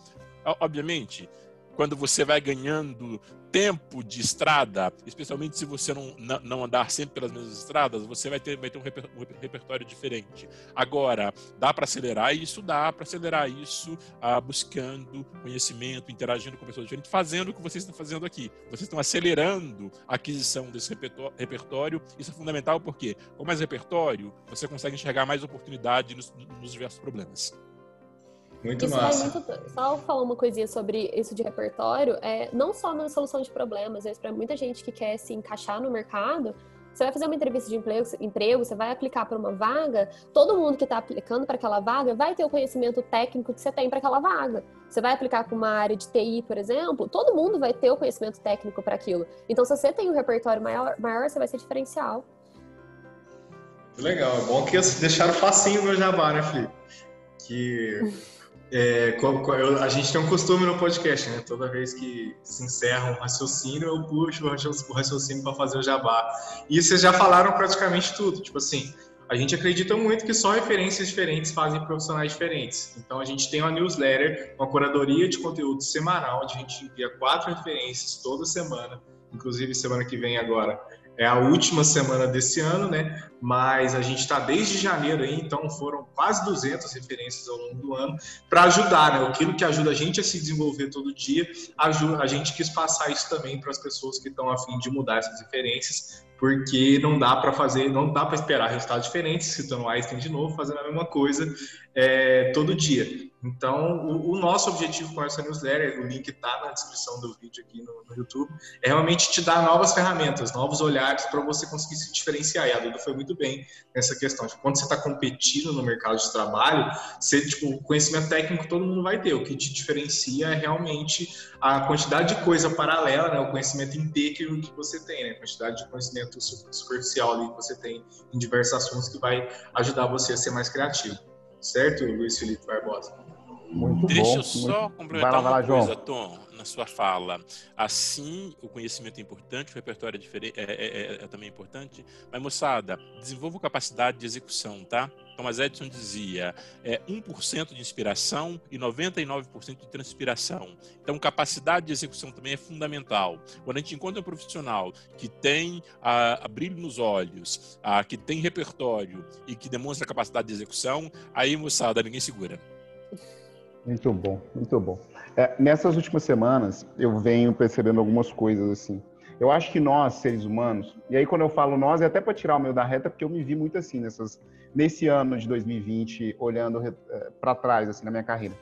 Obviamente, quando você vai ganhando tempo de estrada, especialmente se você não, não andar sempre pelas mesmas estradas, você vai ter, vai ter um, reper, um repertório diferente. Agora, dá para acelerar isso? Dá para acelerar isso ah, buscando conhecimento, interagindo com pessoas diferentes, fazendo o que vocês estão fazendo aqui. Vocês estão acelerando a aquisição desse repertório. Isso é fundamental porque, com mais repertório, você consegue enxergar mais oportunidade nos, nos diversos problemas. Muito isso massa. Muito, só falar uma coisinha sobre isso de repertório, é, não só na solução de problemas, vezes para muita gente que quer se encaixar no mercado, você vai fazer uma entrevista de emprego, emprego você vai aplicar para uma vaga, todo mundo que está aplicando para aquela vaga vai ter o conhecimento técnico que você tem para aquela vaga. Você vai aplicar para uma área de TI, por exemplo, todo mundo vai ter o conhecimento técnico para aquilo. Então, se você tem um repertório maior, maior, você vai ser diferencial. Legal, é bom que deixaram facinho no Jabá, né, Felipe? Que É, a gente tem um costume no podcast, né? Toda vez que se encerra um raciocínio, eu puxo o raciocínio para fazer o jabá. E vocês já falaram praticamente tudo. Tipo assim, a gente acredita muito que só referências diferentes fazem profissionais diferentes. Então a gente tem uma newsletter, uma curadoria de conteúdo semanal, onde a gente envia quatro referências toda semana. Inclusive semana que vem agora é a última semana desse ano, né? Mas a gente está desde janeiro aí, então foram quase 200 referências ao longo do ano para ajudar, né? Aquilo que ajuda a gente a se desenvolver todo dia, ajuda, a gente quis passar isso também para as pessoas que estão a fim de mudar essas referências, porque não dá para fazer, não dá para esperar resultados diferentes, citando Einstein de novo, fazendo a mesma coisa é, todo dia. Então, o, o, nosso objetivo com essa newsletter, o link está na descrição do vídeo aqui no, no, YouTube, é realmente te dar novas ferramentas, novos olhares para você conseguir se diferenciar. E a Duda foi muito bem nessa questão. Tipo, quando você está competindo no mercado de trabalho, você, tipo, conhecimento técnico todo mundo vai ter. O que te diferencia é realmente a quantidade de coisa paralela, né, o conhecimento inteiro que você tem, né, a quantidade de conhecimento superficial que você tem em diversos assuntos que vai ajudar você a ser mais criativo certo, Luiz Felipe Barbosa? Muito Deixa bom, eu só muito... complementar vai lá, vai lá, uma coisa, João. Tom, na sua fala. Assim, o conhecimento é importante, o repertório é, diferente, é, é, é, também importante, mas, moçada, desenvolva capacidade de execução, tá? Thomas Edison dizia, é 1% de inspiração e 99% de transpiração. Então, capacidade de execução também é fundamental. Quando a gente encontra um profissional que tem a, a brilho nos olhos, a, que tem repertório e que demonstra capacidade de execução, aí, moçada, ninguém segura. Muito bom, muito bom. É, nessas últimas semanas, eu venho percebendo algumas coisas assim. Eu acho que nós, seres humanos, e aí quando eu falo nós, é até para tirar o meu da reta, porque eu me vi muito assim nessas, nesse ano de 2020, olhando é, para trás assim na minha carreira.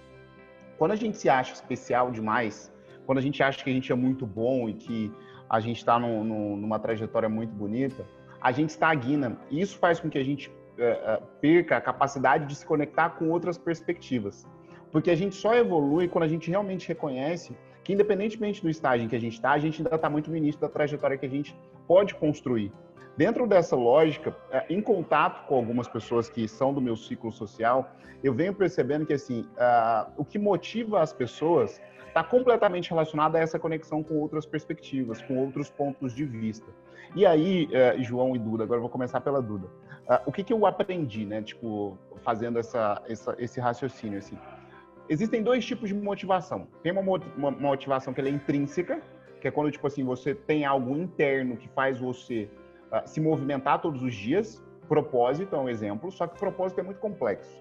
Quando a gente se acha especial demais, quando a gente acha que a gente é muito bom e que a gente está numa trajetória muito bonita, a gente estagna. E isso faz com que a gente é, é, perca a capacidade de se conectar com outras perspectivas. Porque a gente só evolui quando a gente realmente reconhece que, independentemente do estágio em que a gente está, a gente ainda está muito no início da trajetória que a gente pode construir. Dentro dessa lógica, é, em contato com algumas pessoas que são do meu ciclo social, eu venho percebendo que assim, uh, o que motiva as pessoas está completamente relacionado a essa conexão com outras perspectivas, com outros pontos de vista. E aí, uh, João e Duda, agora eu vou começar pela Duda. Uh, o que, que eu aprendi, né? Tipo, fazendo essa, essa, esse raciocínio assim. Existem dois tipos de motivação. Tem uma, motivação que é intrínseca, que é quando tipo assim você tem algo interno que faz você uh, se movimentar todos os dias. Propósito é um exemplo, só que propósito é muito complexo.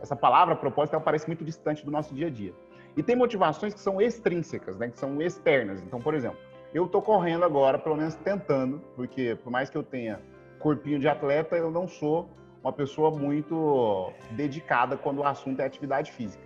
Essa palavra propósito ela parece muito distante do nosso dia a dia. E tem motivações que são extrínsecas, né, que são externas. Então, por exemplo, eu estou correndo agora, pelo menos tentando, porque por mais que eu tenha corpinho de atleta, eu não sou uma pessoa muito dedicada quando o assunto é atividade física.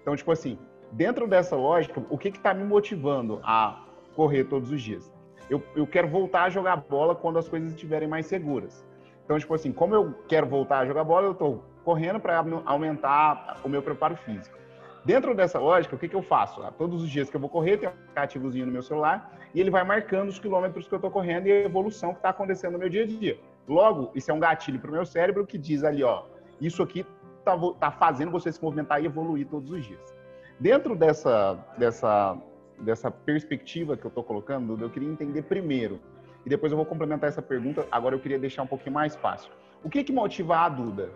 Então, tipo assim, dentro dessa lógica, o que está me motivando a correr todos os dias? Eu, eu quero voltar a jogar bola quando as coisas estiverem mais seguras. Então, tipo assim, como eu quero voltar a jogar bola, eu estou correndo para aumentar o meu preparo físico. Dentro dessa lógica, o que, que eu faço? Ah, todos os dias que eu vou correr, tem um aplicativozinho no meu celular e ele vai marcando os quilômetros que eu estou correndo e a evolução que está acontecendo no meu dia a dia. Logo, isso é um gatilho para o meu cérebro que diz ali, ó, isso aqui está tá fazendo você se movimentar e evoluir todos os dias. Dentro dessa, dessa, dessa perspectiva que eu estou colocando, eu queria entender primeiro, e depois eu vou complementar essa pergunta, agora eu queria deixar um pouquinho mais fácil. O que que motiva a Duda?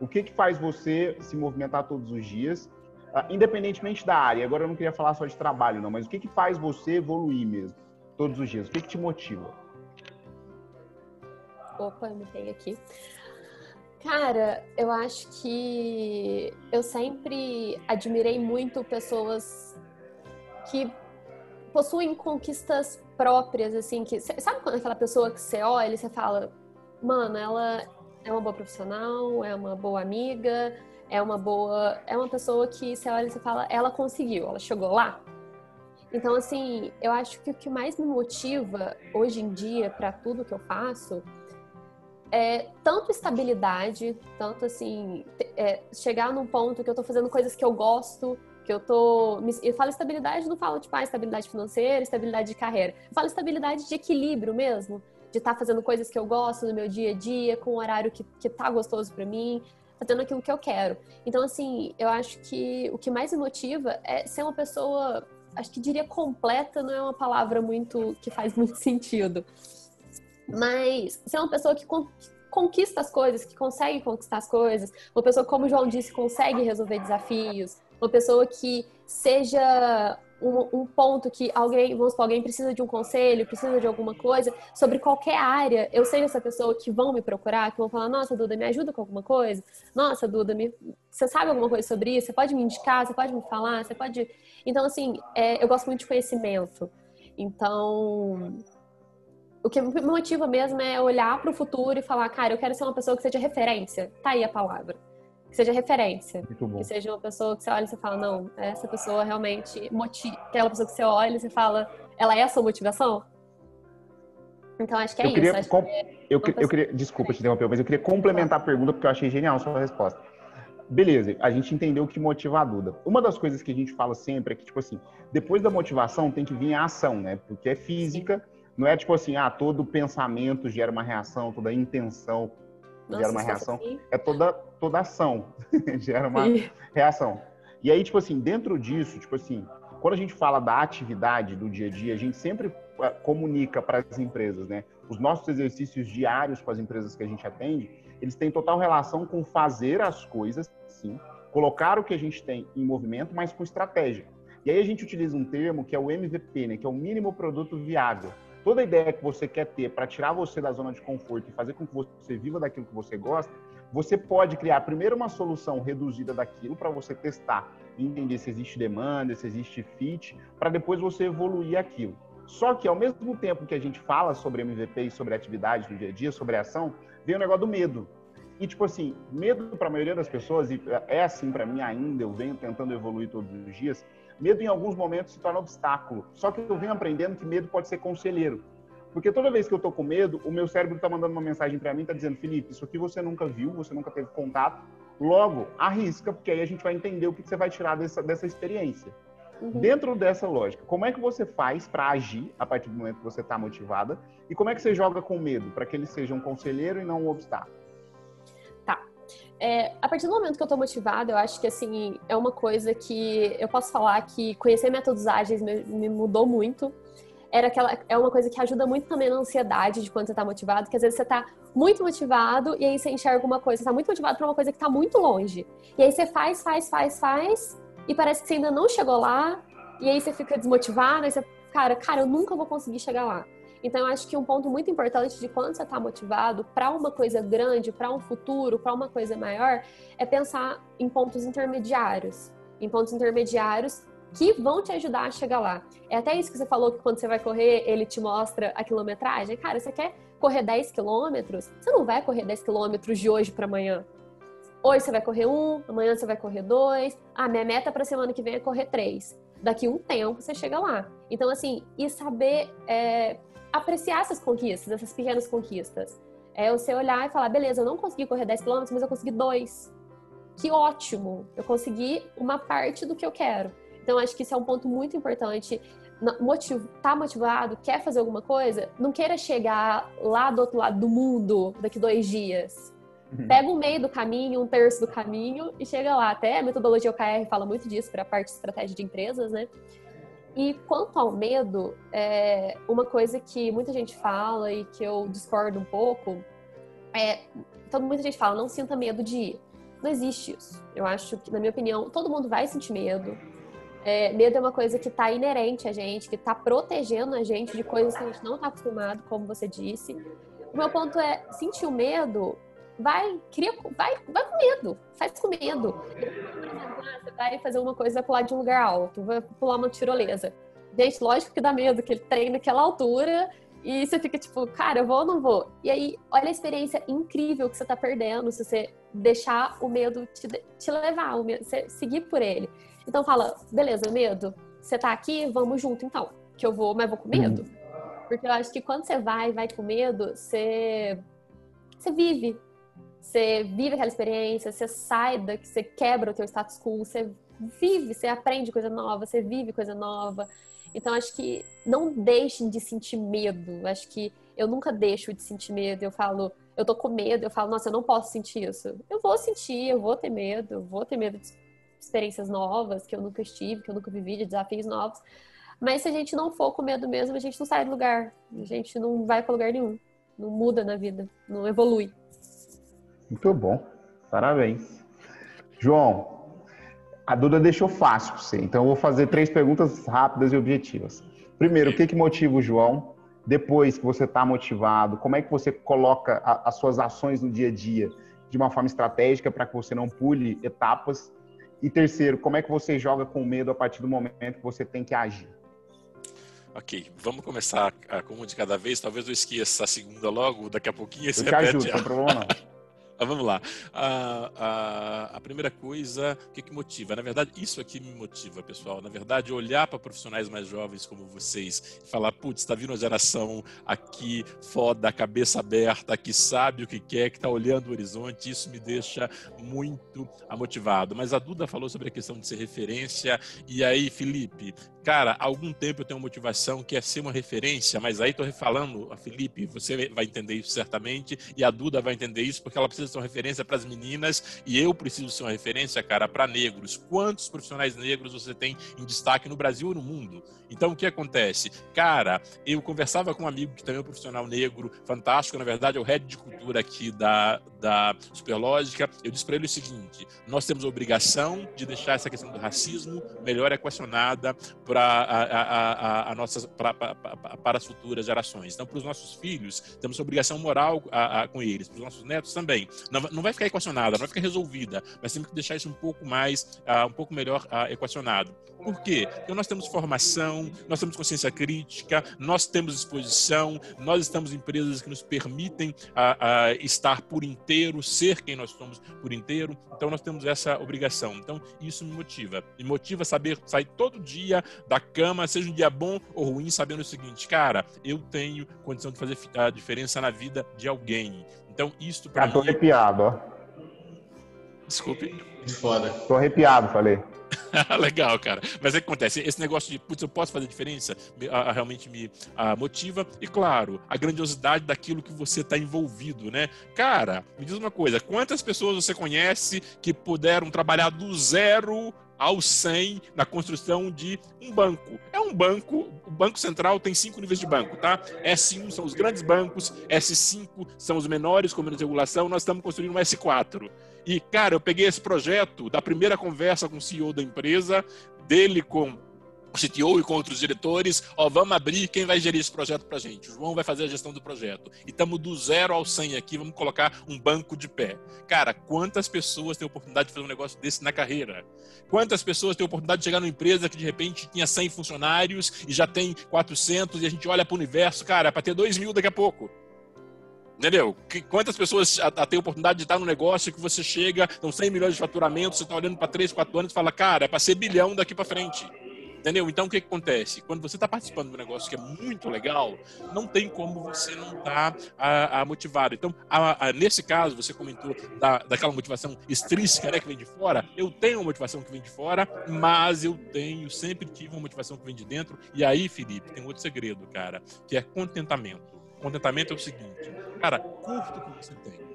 O que que faz você se movimentar todos os dias, uh, independentemente da área? Agora eu não queria falar só de trabalho, não, mas o que que faz você evoluir mesmo, todos os dias? O que que te motiva? Opa, eu mudei aqui. Cara, eu acho que eu sempre admirei muito pessoas que possuem conquistas próprias, assim, que sabe quando aquela pessoa que você olha e você fala, mano, ela é uma boa profissional, é uma boa amiga, é uma boa, é uma pessoa que você olha e você fala, ela conseguiu, ela chegou lá. Então, assim, eu acho que o que mais me motiva hoje em dia para tudo que eu faço é, tanto estabilidade, tanto assim, é, chegar num ponto que eu tô fazendo coisas que eu gosto, que eu tô. Eu falo estabilidade, não falo tipo, ah, estabilidade financeira, estabilidade de carreira. Eu falo estabilidade de equilíbrio mesmo, de estar tá fazendo coisas que eu gosto no meu dia a dia, com um horário que, que tá gostoso para mim, fazendo aquilo que eu quero. Então, assim, eu acho que o que mais me motiva é ser uma pessoa, acho que diria completa, não é uma palavra muito que faz muito sentido mas ser uma pessoa que conquista as coisas, que consegue conquistar as coisas, uma pessoa, como o João disse, consegue resolver desafios, uma pessoa que seja um, um, ponto que alguém, vamos supor, alguém precisa de um conselho, precisa de alguma coisa, sobre qualquer área, eu seja essa pessoa que vão me procurar, que vão falar, nossa, Duda, me ajuda com alguma coisa? Nossa, Duda, me... você sabe alguma coisa sobre isso? Você pode me indicar? Você pode me falar? Você pode... Então, assim, é, eu gosto muito de conhecimento. Então, o que me motiva mesmo é olhar para o futuro e falar, cara, eu quero ser uma pessoa que seja referência. Tá aí a palavra. Que seja referência. Que seja uma pessoa que você olha e você fala, não, essa pessoa realmente motiva. Aquela pessoa que você olha e você fala, ela é a sua motivação? Então acho que é eu queria isso. Com... É eu, eu queria, desculpa te interromper, mas eu queria complementar a pergunta porque eu achei genial a sua resposta. Beleza, a gente entendeu o que motiva a Duda. Uma das coisas que a gente fala sempre é que, tipo assim, depois da motivação tem que vir a ação, né? Porque é física, Sim não é tipo assim, ah, todo pensamento gera uma reação, toda intenção Nossa, gera uma reação. Assim? É toda, toda ação gera uma reação. E aí, tipo assim, dentro disso, tipo assim, quando a gente fala da atividade do dia a dia, a gente sempre eh, comunica para as empresas, né? Os nossos exercícios diários com as empresas que a gente atende, eles têm total relação com fazer as coisas, sim, colocar o que a gente tem em movimento, mas com estratégia. E aí a gente utiliza um termo que é o MVP, né, que é o mínimo produto viável. Toda ideia que você quer ter para tirar você da zona de conforto e fazer com que você viva daquilo que você gosta, você pode criar primeiro uma solução reduzida daquilo para você testar, entender se existe demanda, se existe fit, para depois você evoluir aquilo. Só que ao mesmo tempo que a gente fala sobre MVP e sobre atividade do dia a dia, sobre ação, vem o negócio do medo. E, tipo assim, medo para a maioria das pessoas, e é assim para mim ainda, eu venho tentando evoluir todos os dias, medo em alguns momentos se torna obstáculo. Só que eu venho aprendendo que medo pode ser conselheiro. Porque toda vez que eu tô com medo, o meu cérebro está mandando uma mensagem para mim, tá dizendo, Felipe, isso aqui você nunca viu, você nunca teve contato, logo, arrisca, porque aí a gente vai entender o que você vai tirar dessa, dessa experiência. Uhum. Dentro dessa lógica, como é que você faz para agir a partir do momento que você está motivada? E como é que você joga com medo, para que ele seja um conselheiro e não um obstáculo? É, a partir do momento que eu tô motivada, eu acho que assim, é uma coisa que eu posso falar que conhecer métodos ágeis me, me mudou muito. Era aquela, é uma coisa que ajuda muito também na ansiedade de quando você tá motivado, que às vezes você tá muito motivado e aí você enxerga uma coisa, você tá muito motivado para uma coisa que tá muito longe. E aí você faz, faz, faz, faz, e parece que você ainda não chegou lá, e aí você fica desmotivado, aí você, cara, cara, eu nunca vou conseguir chegar lá. Então, eu acho que um ponto muito importante de quando você está motivado para uma coisa grande, para um futuro, para uma coisa maior, é pensar em pontos intermediários. Em pontos intermediários que vão te ajudar a chegar lá. É até isso que você falou que quando você vai correr, ele te mostra a quilometragem. Cara, você quer correr 10 quilômetros? Você não vai correr 10 quilômetros de hoje para amanhã. Hoje você vai correr um, amanhã você vai correr dois. Ah, minha meta para semana que vem é correr três. Daqui um tempo você chega lá. Então, assim, e saber é, apreciar essas conquistas, essas pequenas conquistas. É você olhar e falar, beleza, eu não consegui correr 10 km, mas eu consegui dois. Que ótimo! Eu consegui uma parte do que eu quero. Então, acho que isso é um ponto muito importante. Motiv tá motivado, quer fazer alguma coisa, não queira chegar lá do outro lado do mundo daqui dois dias. Uhum. Pega o meio do caminho, um terço do caminho e chega lá. Até a metodologia OKR fala muito disso para a parte de estratégia de empresas, né? E quanto ao medo, é uma coisa que muita gente fala e que eu discordo um pouco é. Então, muita gente fala, não sinta medo de ir. Não existe isso. Eu acho que, na minha opinião, todo mundo vai sentir medo. É, medo é uma coisa que está inerente a gente, que está protegendo a gente de coisas que a gente não está acostumado, como você disse. O meu ponto é sentir o medo vai, cria, vai, vai com medo, faz com medo. Por exemplo, ah, você vai fazer uma coisa, vai pular de um lugar alto, vai pular uma tirolesa. Gente, lógico que dá medo, que ele treina aquela altura e você fica tipo, cara, eu vou ou não vou? E aí, olha a experiência incrível que você tá perdendo se você deixar o medo te, te levar, o medo, você seguir por ele. Então fala, beleza, medo, você tá aqui, vamos junto então. Que eu vou, mas vou com medo. Uhum. Porque eu acho que quando você vai, vai com medo, você, você vive, você vive aquela experiência, você sai daqui, você quebra o teu status quo, você vive, você aprende coisa nova, você vive coisa nova. Então acho que não deixem de sentir medo. Acho que eu nunca deixo de sentir medo. Eu falo, eu tô com medo, eu falo, nossa, eu não posso sentir isso. Eu vou sentir, eu vou ter medo, eu vou ter medo de experiências novas que eu nunca estive, que eu nunca vivi, de desafios novos. Mas se a gente não for com medo mesmo, a gente não sai do lugar. A gente não vai para lugar nenhum. Não muda na vida, não evolui. Muito bom. Parabéns. João, a Duda deixou fácil para você, então eu vou fazer três perguntas rápidas e objetivas. Primeiro, o que, que motiva o João? Depois que você está motivado, como é que você coloca a, as suas ações no dia a dia de uma forma estratégica para que você não pule etapas? E terceiro, como é que você joga com medo a partir do momento que você tem que agir? Ok, vamos começar com um de cada vez. Talvez eu esqueça a segunda logo, daqui a pouquinho. Eu te ajudo, não tem problema não. Vamos lá. A, a, a, primeira coisa, o que, que motiva? Na verdade, isso aqui me motiva, pessoal. Na verdade, olhar para profissionais mais jovens como vocês e falar: putz, está vindo uma geração aqui foda, cabeça aberta, que sabe o que quer, que está olhando o horizonte. Isso me deixa muito motivado. Mas a Duda falou sobre a questão de ser referência. E aí, Felipe, Cara, há algum tempo eu tenho uma motivação que é ser uma referência, mas aí tô falando, a Felipe, você vai entender isso certamente, e a Duda vai entender isso, porque ela precisa uma referência para as meninas, e eu preciso ser uma referência, cara, para negros. Quantos profissionais negros você tem em destaque no Brasil e no mundo? Então, o que acontece? Cara, eu conversava com um amigo que também é um profissional negro, fantástico, na verdade, é o head de cultura aqui da, da Superlógica. Eu disse para ele o seguinte: nós temos a obrigação de deixar essa questão do racismo melhor equacionada para a, a, a, a nossas, pra, pra, para as futuras gerações. Então, para os nossos filhos, temos a obrigação moral com eles, para os nossos netos também. Não, vai ficar equacionada, não vai ficar resolvida, mas temos que deixar isso um pouco mais, uh, um pouco melhor uh, equacionado. Por quê? Porque nós temos formação, nós temos consciência crítica, nós temos exposição, nós estamos em empresas que nos permitem uh, estar por inteiro, ser quem nós somos por inteiro. Então, nós temos essa obrigação. Então, isso me motiva. Me motiva saber sair todo dia da cama, seja um dia bom ou ruim, sabendo o seguinte, cara, eu tenho condição de fazer a diferença na vida de alguém. Então, isto para mim... tô arrepiado, ó. Desculpe. Foda. Tô arrepiado, falei. Legal, cara. Mas é que acontece, esse negócio de, putz, eu posso fazer diferença, me, a, realmente me a, motiva. E claro, a grandiosidade daquilo que você está envolvido, né? Cara, me diz uma coisa, quantas pessoas você conhece que puderam trabalhar do zero ao 100 na construção de um banco. É um banco, o Banco Central tem cinco níveis de banco, tá? S1 são os grandes bancos, S5 são os menores com menos regulação, nós estamos construindo um S4. E, cara, eu peguei esse projeto da primeira conversa com o CEO da empresa, dele com o CTO e com outros diretores, ó, vamos abrir, quem vai gerir esse projeto para gente? O João vai fazer a gestão do projeto. E estamos do zero ao 100 aqui, vamos colocar um banco de pé. Cara, quantas pessoas têm a oportunidade de fazer um negócio desse na carreira? Quantas pessoas têm a oportunidade de chegar numa empresa que de repente tinha 100 funcionários e já tem 400 e a gente olha para o universo, cara, é para ter 2 mil daqui a pouco. Entendeu? Quantas pessoas têm a oportunidade de estar no negócio que você chega, são 100 milhões de faturamento, você está olhando para 3, 4 anos e fala, cara, é para ser bilhão daqui para frente. Entendeu? Então, o que, que acontece? Quando você está participando de um negócio que é muito legal, não tem como você não estar tá, motivado. Então, a, a, nesse caso, você comentou da, daquela motivação extrínseca né, que vem de fora. Eu tenho uma motivação que vem de fora, mas eu tenho, sempre tive uma motivação que vem de dentro. E aí, Felipe, tem outro segredo, cara, que é contentamento. Contentamento é o seguinte, cara, curta o que você tem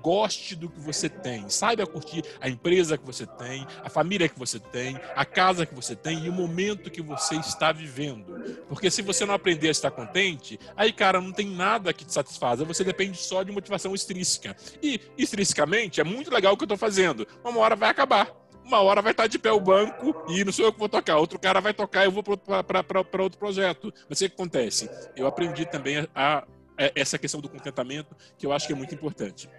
goste do que você tem, saiba curtir a empresa que você tem, a família que você tem, a casa que você tem e o momento que você está vivendo. Porque se você não aprender a estar contente, aí, cara, não tem nada que te satisfaça, você depende só de motivação extrínseca. E, extrinsecamente, é muito legal o que eu estou fazendo, uma hora vai acabar uma hora vai estar de pé o banco e não sou eu que vou tocar, outro cara vai tocar e eu vou para outro projeto. Mas o que acontece? Eu aprendi também a, a, essa questão do contentamento, que eu acho que é muito importante.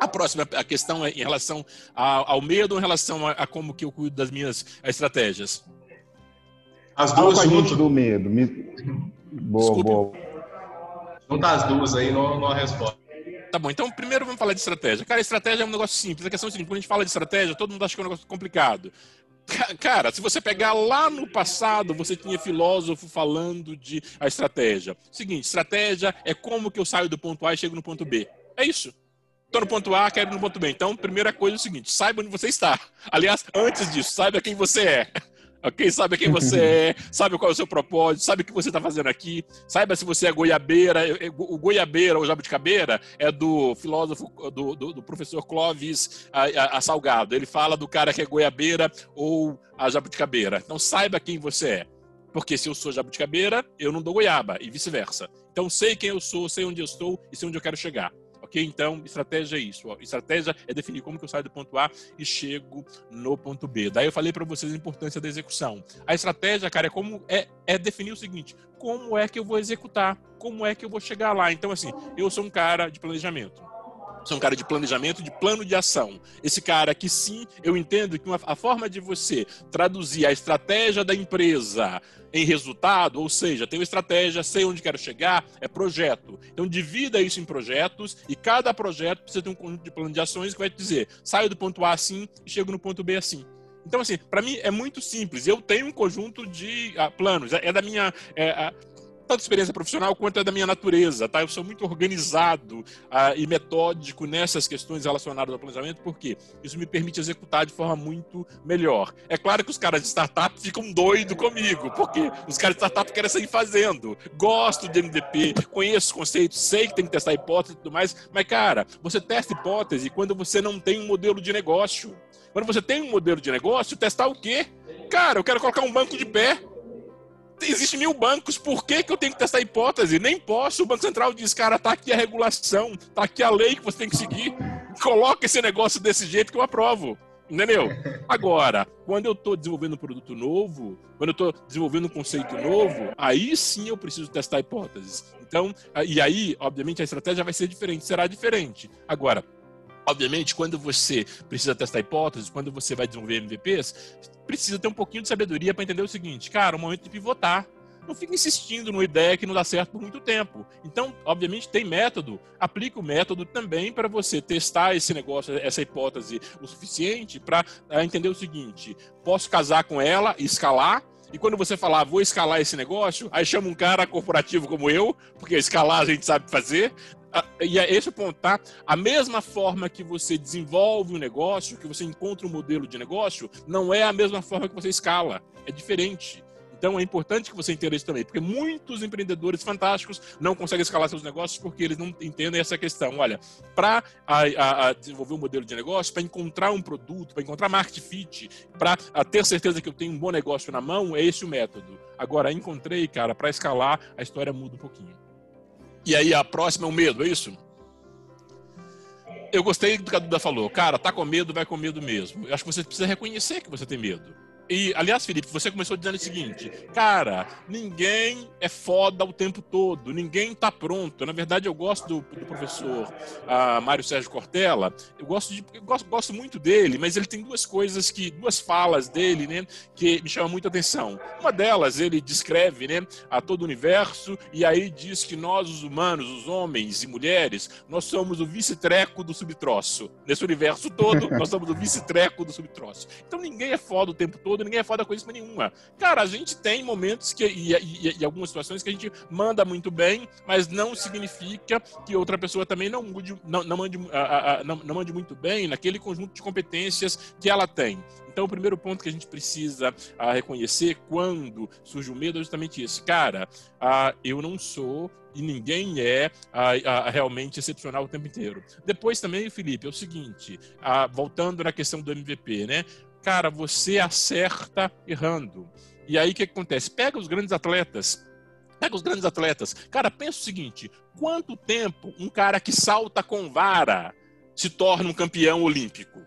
A próxima a questão é em relação ao, ao medo, em relação a, a, como que eu cuido das minhas estratégias. As duas juntas do medo. Me... Boa, Desculpe. boa. Junta as duas aí não há resposta. Tá bom, então primeiro vamos falar de estratégia. Cara, estratégia é um negócio simples. A questão é a seguinte, quando a gente fala de estratégia, todo mundo acha que é um negócio complicado. Cara, se você pegar lá no passado, você tinha filósofo falando de a estratégia. Seguinte, estratégia é como que eu saio do ponto A e chego no ponto B. É isso. Estou no ponto A, quero ir no ponto B. Então, primeira coisa é o seguinte: saiba onde você está. Aliás, antes disso, saiba quem você é. Ok? Saiba quem você é, sabe qual é o seu propósito, sabe o que você está fazendo aqui, saiba se você é goiabeira. O goiabeira ou jabuticabeira é do filósofo, do, do, do professor Clóvis a, a, a, Salgado. Ele fala do cara que é goiabeira ou a jabuticabeira. Então, saiba quem você é. Porque se eu sou jabuticabeira, eu não dou goiaba e vice-versa. Então, sei quem eu sou, sei onde eu estou e sei onde eu quero chegar. Ok? Então, estratégia é isso. Ó. Estratégia é definir como que eu saio do ponto A e chego no ponto B. Daí eu falei para vocês a importância da execução. A estratégia, cara, é como é, é definir o seguinte: como é que eu vou executar? Como é que eu vou chegar lá? Então, assim, eu sou um cara de planejamento sou um cara de planejamento, de plano de ação. Esse cara que sim, eu entendo que uma, a forma de você traduzir a estratégia da empresa em resultado, ou seja, tenho estratégia, sei onde quero chegar, é projeto. Então divida isso em projetos e cada projeto precisa ter um conjunto de plano de ações que vai te dizer, saio do ponto A assim e chego no ponto B assim. Então, assim, para mim é muito simples. Eu tenho um conjunto de ah, planos. É, é da minha. É, tanto experiência profissional quanto é da minha natureza, tá? Eu sou muito organizado uh, e metódico nessas questões relacionadas ao planejamento, porque isso me permite executar de forma muito melhor. É claro que os caras de startup ficam doidos comigo, porque os caras de startup querem sair fazendo. Gosto de MVP, conheço os conceitos, sei que tem que testar hipótese e tudo mais, mas, cara, você testa hipótese quando você não tem um modelo de negócio. Quando você tem um modelo de negócio, testar o quê? Cara, eu quero colocar um banco de pé Existem mil bancos, por que, que eu tenho que testar a hipótese? Nem posso. O Banco Central diz, cara, tá aqui a regulação, tá aqui a lei que você tem que seguir. Coloca esse negócio desse jeito que eu aprovo. Entendeu? Agora, quando eu estou desenvolvendo um produto novo, quando eu estou desenvolvendo um conceito novo, aí sim eu preciso testar hipóteses. Então, e aí, obviamente, a estratégia vai ser diferente, será diferente. Agora, Obviamente, quando você precisa testar hipóteses, quando você vai desenvolver MVPs, precisa ter um pouquinho de sabedoria para entender o seguinte, cara, o momento de pivotar. Não fica insistindo numa ideia que não dá certo por muito tempo. Então, obviamente, tem método. Aplica o método também para você testar esse negócio, essa hipótese o suficiente para ah, entender o seguinte: posso casar com ela, escalar, e quando você falar, vou escalar esse negócio, aí chama um cara corporativo como eu, porque escalar a gente sabe fazer, e é esse o ponto, tá? A mesma forma que você desenvolve um negócio, que você encontra um modelo de negócio, não é a mesma forma que você escala. É diferente. Então é importante que você entenda isso também, porque muitos empreendedores fantásticos não conseguem escalar seus negócios porque eles não entendem essa questão. Olha, para desenvolver um modelo de negócio, para encontrar um produto, para encontrar market fit, para ter certeza que eu tenho um bom negócio na mão, é esse o método. Agora, encontrei, cara, para escalar, a história muda um pouquinho. E aí a próxima é o medo, é isso? Eu gostei do que a Duda falou. Cara, tá com medo, vai com medo mesmo. Eu acho que você precisa reconhecer que você tem medo. E, aliás, Felipe, você começou dizendo o seguinte: cara, ninguém é foda o tempo todo, ninguém tá pronto. Na verdade, eu gosto do, do professor uh, Mário Sérgio Cortella, eu gosto, de, eu gosto, gosto muito dele, mas ele tem duas coisas que, duas falas dele, né, que me chamam muita atenção. Uma delas, ele descreve, né, a todo o universo, e aí diz que nós, os humanos, os homens e mulheres, nós somos o vice-treco do subtroço. Nesse universo todo, nós somos o vice-treco do subtroço. Então ninguém é foda o tempo todo todo, ninguém é foda com isso nenhuma. Cara, a gente tem momentos que, e, e, e, algumas situações que a gente manda muito bem, mas não significa que outra pessoa também não, mude, não, não, mande, não, não mande muito bem naquele conjunto de competências que ela tem. Então, o primeiro ponto que a gente precisa a, reconhecer quando surge o medo é justamente isso. Cara, a, eu não sou e ninguém é a, realmente excepcional o tempo inteiro. Depois também, Felipe, é o seguinte, voltando na questão do MVP, né? Cara, você acerta errando. E aí o que acontece? Pega os grandes atletas. Pega os grandes atletas. Cara, pensa o seguinte: quanto tempo um cara que salta com vara se torna um campeão olímpico?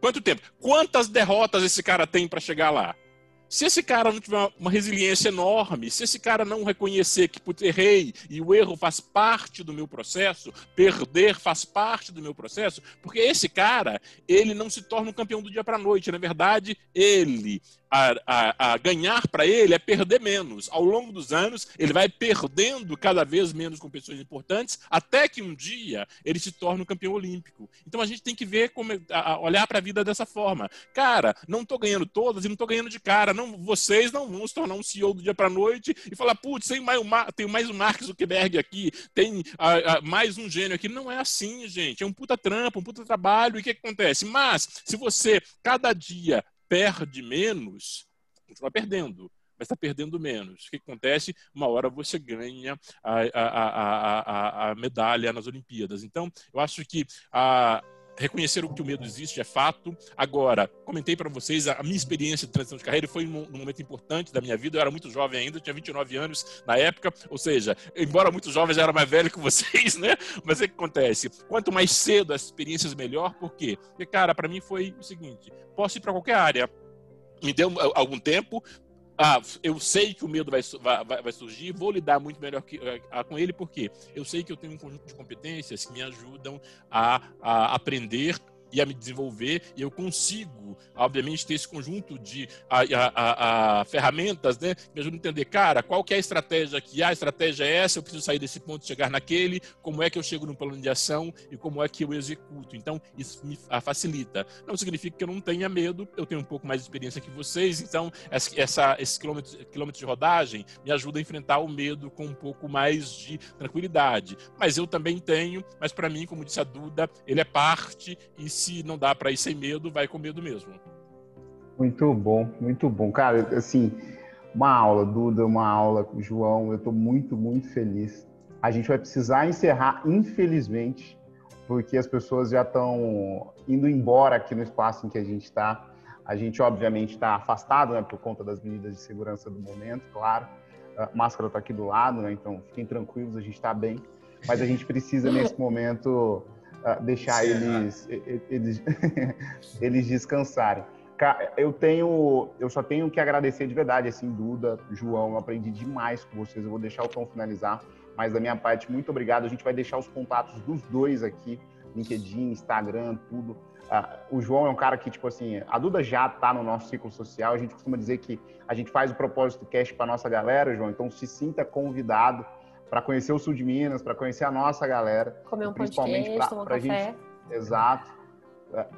Quanto tempo? Quantas derrotas esse cara tem para chegar lá? Se esse cara não tiver uma resiliência enorme, se esse cara não reconhecer que putz, errei e o erro faz parte do meu processo, perder faz parte do meu processo, porque esse cara, ele não se torna um campeão do dia para a noite. Na verdade, ele a, a, a ganhar para ele é perder menos. Ao longo dos anos, ele vai perdendo cada vez menos competições importantes, até que um dia ele se torne um campeão olímpico. Então a gente tem que ver como a, olhar para a vida dessa forma. Cara, não estou ganhando todas e não estou ganhando de cara. Não, vocês não vão se tornar um CEO do dia para noite e falar, putz, tem mais, tem mais um Mark Zuckerberg aqui, tem mais um gênio aqui. Não é assim, gente. É um puta trampo, um puta trabalho. E o que, que acontece? Mas, se você cada dia perde menos, continua perdendo, mas está perdendo menos. O que acontece? Uma hora você ganha a, a, a, a, medalha nas Olimpíadas. Então, eu acho que a reconhecer que o medo existe é fato. Agora, comentei para vocês a minha experiência de transição de carreira foi um, momento importante da minha vida. Eu era muito jovem ainda, tinha 29 anos na época, ou seja, embora muito jovem, já era mais velho que vocês, né? Mas o que acontece? Quanto mais cedo as experiências, melhor. Por quê? Porque, cara, para mim foi o seguinte: posso ir para qualquer área. Me deu algum tempo, ah, eu sei que o medo vai, vai, vai surgir, vou lidar muito melhor que, a, com ele, porque eu sei que eu tenho um conjunto de competências que me ajudam a, a aprender e a me desenvolver, e eu consigo, obviamente, ter esse conjunto de a, a, a, ferramentas né, que me ajudam a entender, cara, qual que é a estratégia aqui? Ah, a estratégia é essa, eu preciso sair desse ponto chegar naquele, como é que eu chego no plano de ação e como é que eu executo. Então, isso me facilita. Não significa que eu não tenha medo, eu tenho um pouco mais de experiência que vocês, então essa, esses quilômetros, quilômetros de rodagem me ajuda a enfrentar o medo com um pouco mais de tranquilidade. Mas eu também tenho, mas para mim, como disse a Duda, ele é parte e se não dá para ir sem medo, vai com medo mesmo. Muito bom, muito bom. Cara, assim, uma aula, Duda, uma aula, João, eu estou muito, muito feliz. A gente vai precisar encerrar, infelizmente, porque as pessoas já estão indo embora aqui no espaço em que a gente está. A gente, obviamente, está afastado né, por conta das medidas de segurança do momento, claro. A máscara está aqui do lado, né, então fiquem tranquilos, a gente está bem. Mas a gente precisa, nesse momento, uh, deixar eles, eles, eles descansarem. Eu tenho, eu só tenho que agradecer de verdade, assim, Duda, João, eu aprendi demais com vocês. Eu vou deixar o Tom finalizar, mas da minha parte, muito obrigado. A gente vai deixar os contatos dos dois aqui, LinkedIn, Instagram, tudo. Uh, o João é um cara que, tipo assim, a Duda já está no nosso ciclo social. A gente costuma dizer que a gente faz o propósito cast para nossa galera, João. Então, se sinta convidado para conhecer o sul de Minas, para conhecer a nossa galera. Comer um principalmente pão de queijo. Gente, exato.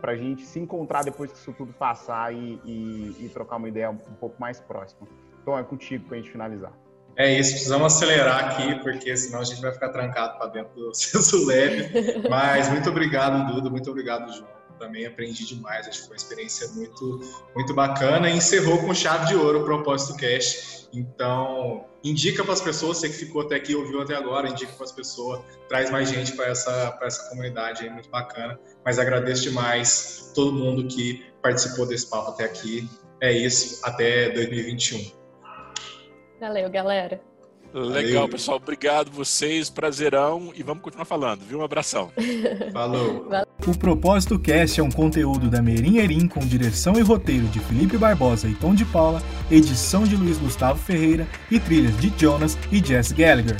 Para a gente se encontrar depois que isso tudo passar e, e, e trocar uma ideia um, um pouco mais próxima. Então, é contigo para a gente finalizar. É isso, precisamos acelerar aqui, porque senão a gente vai ficar trancado para dentro do senso leve. Mas muito obrigado, Duda, muito obrigado, João também aprendi demais, acho que foi uma experiência muito, muito bacana e encerrou com chave de ouro o Propósito Cash. Então, indica para as pessoas, você que ficou até aqui, ouviu até agora, indica para as pessoas, traz mais gente para essa, essa comunidade aí, muito bacana. Mas agradeço demais todo mundo que participou desse papo até aqui. É isso, até 2021. Valeu, galera. Legal, Valeu. pessoal. Obrigado vocês, prazerão e vamos continuar falando, viu? Um abração. Falou. O Propósito Cast é um conteúdo da Merim Erim com direção e roteiro de Felipe Barbosa e Tom de Paula, edição de Luiz Gustavo Ferreira e trilhas de Jonas e Jess Gallagher.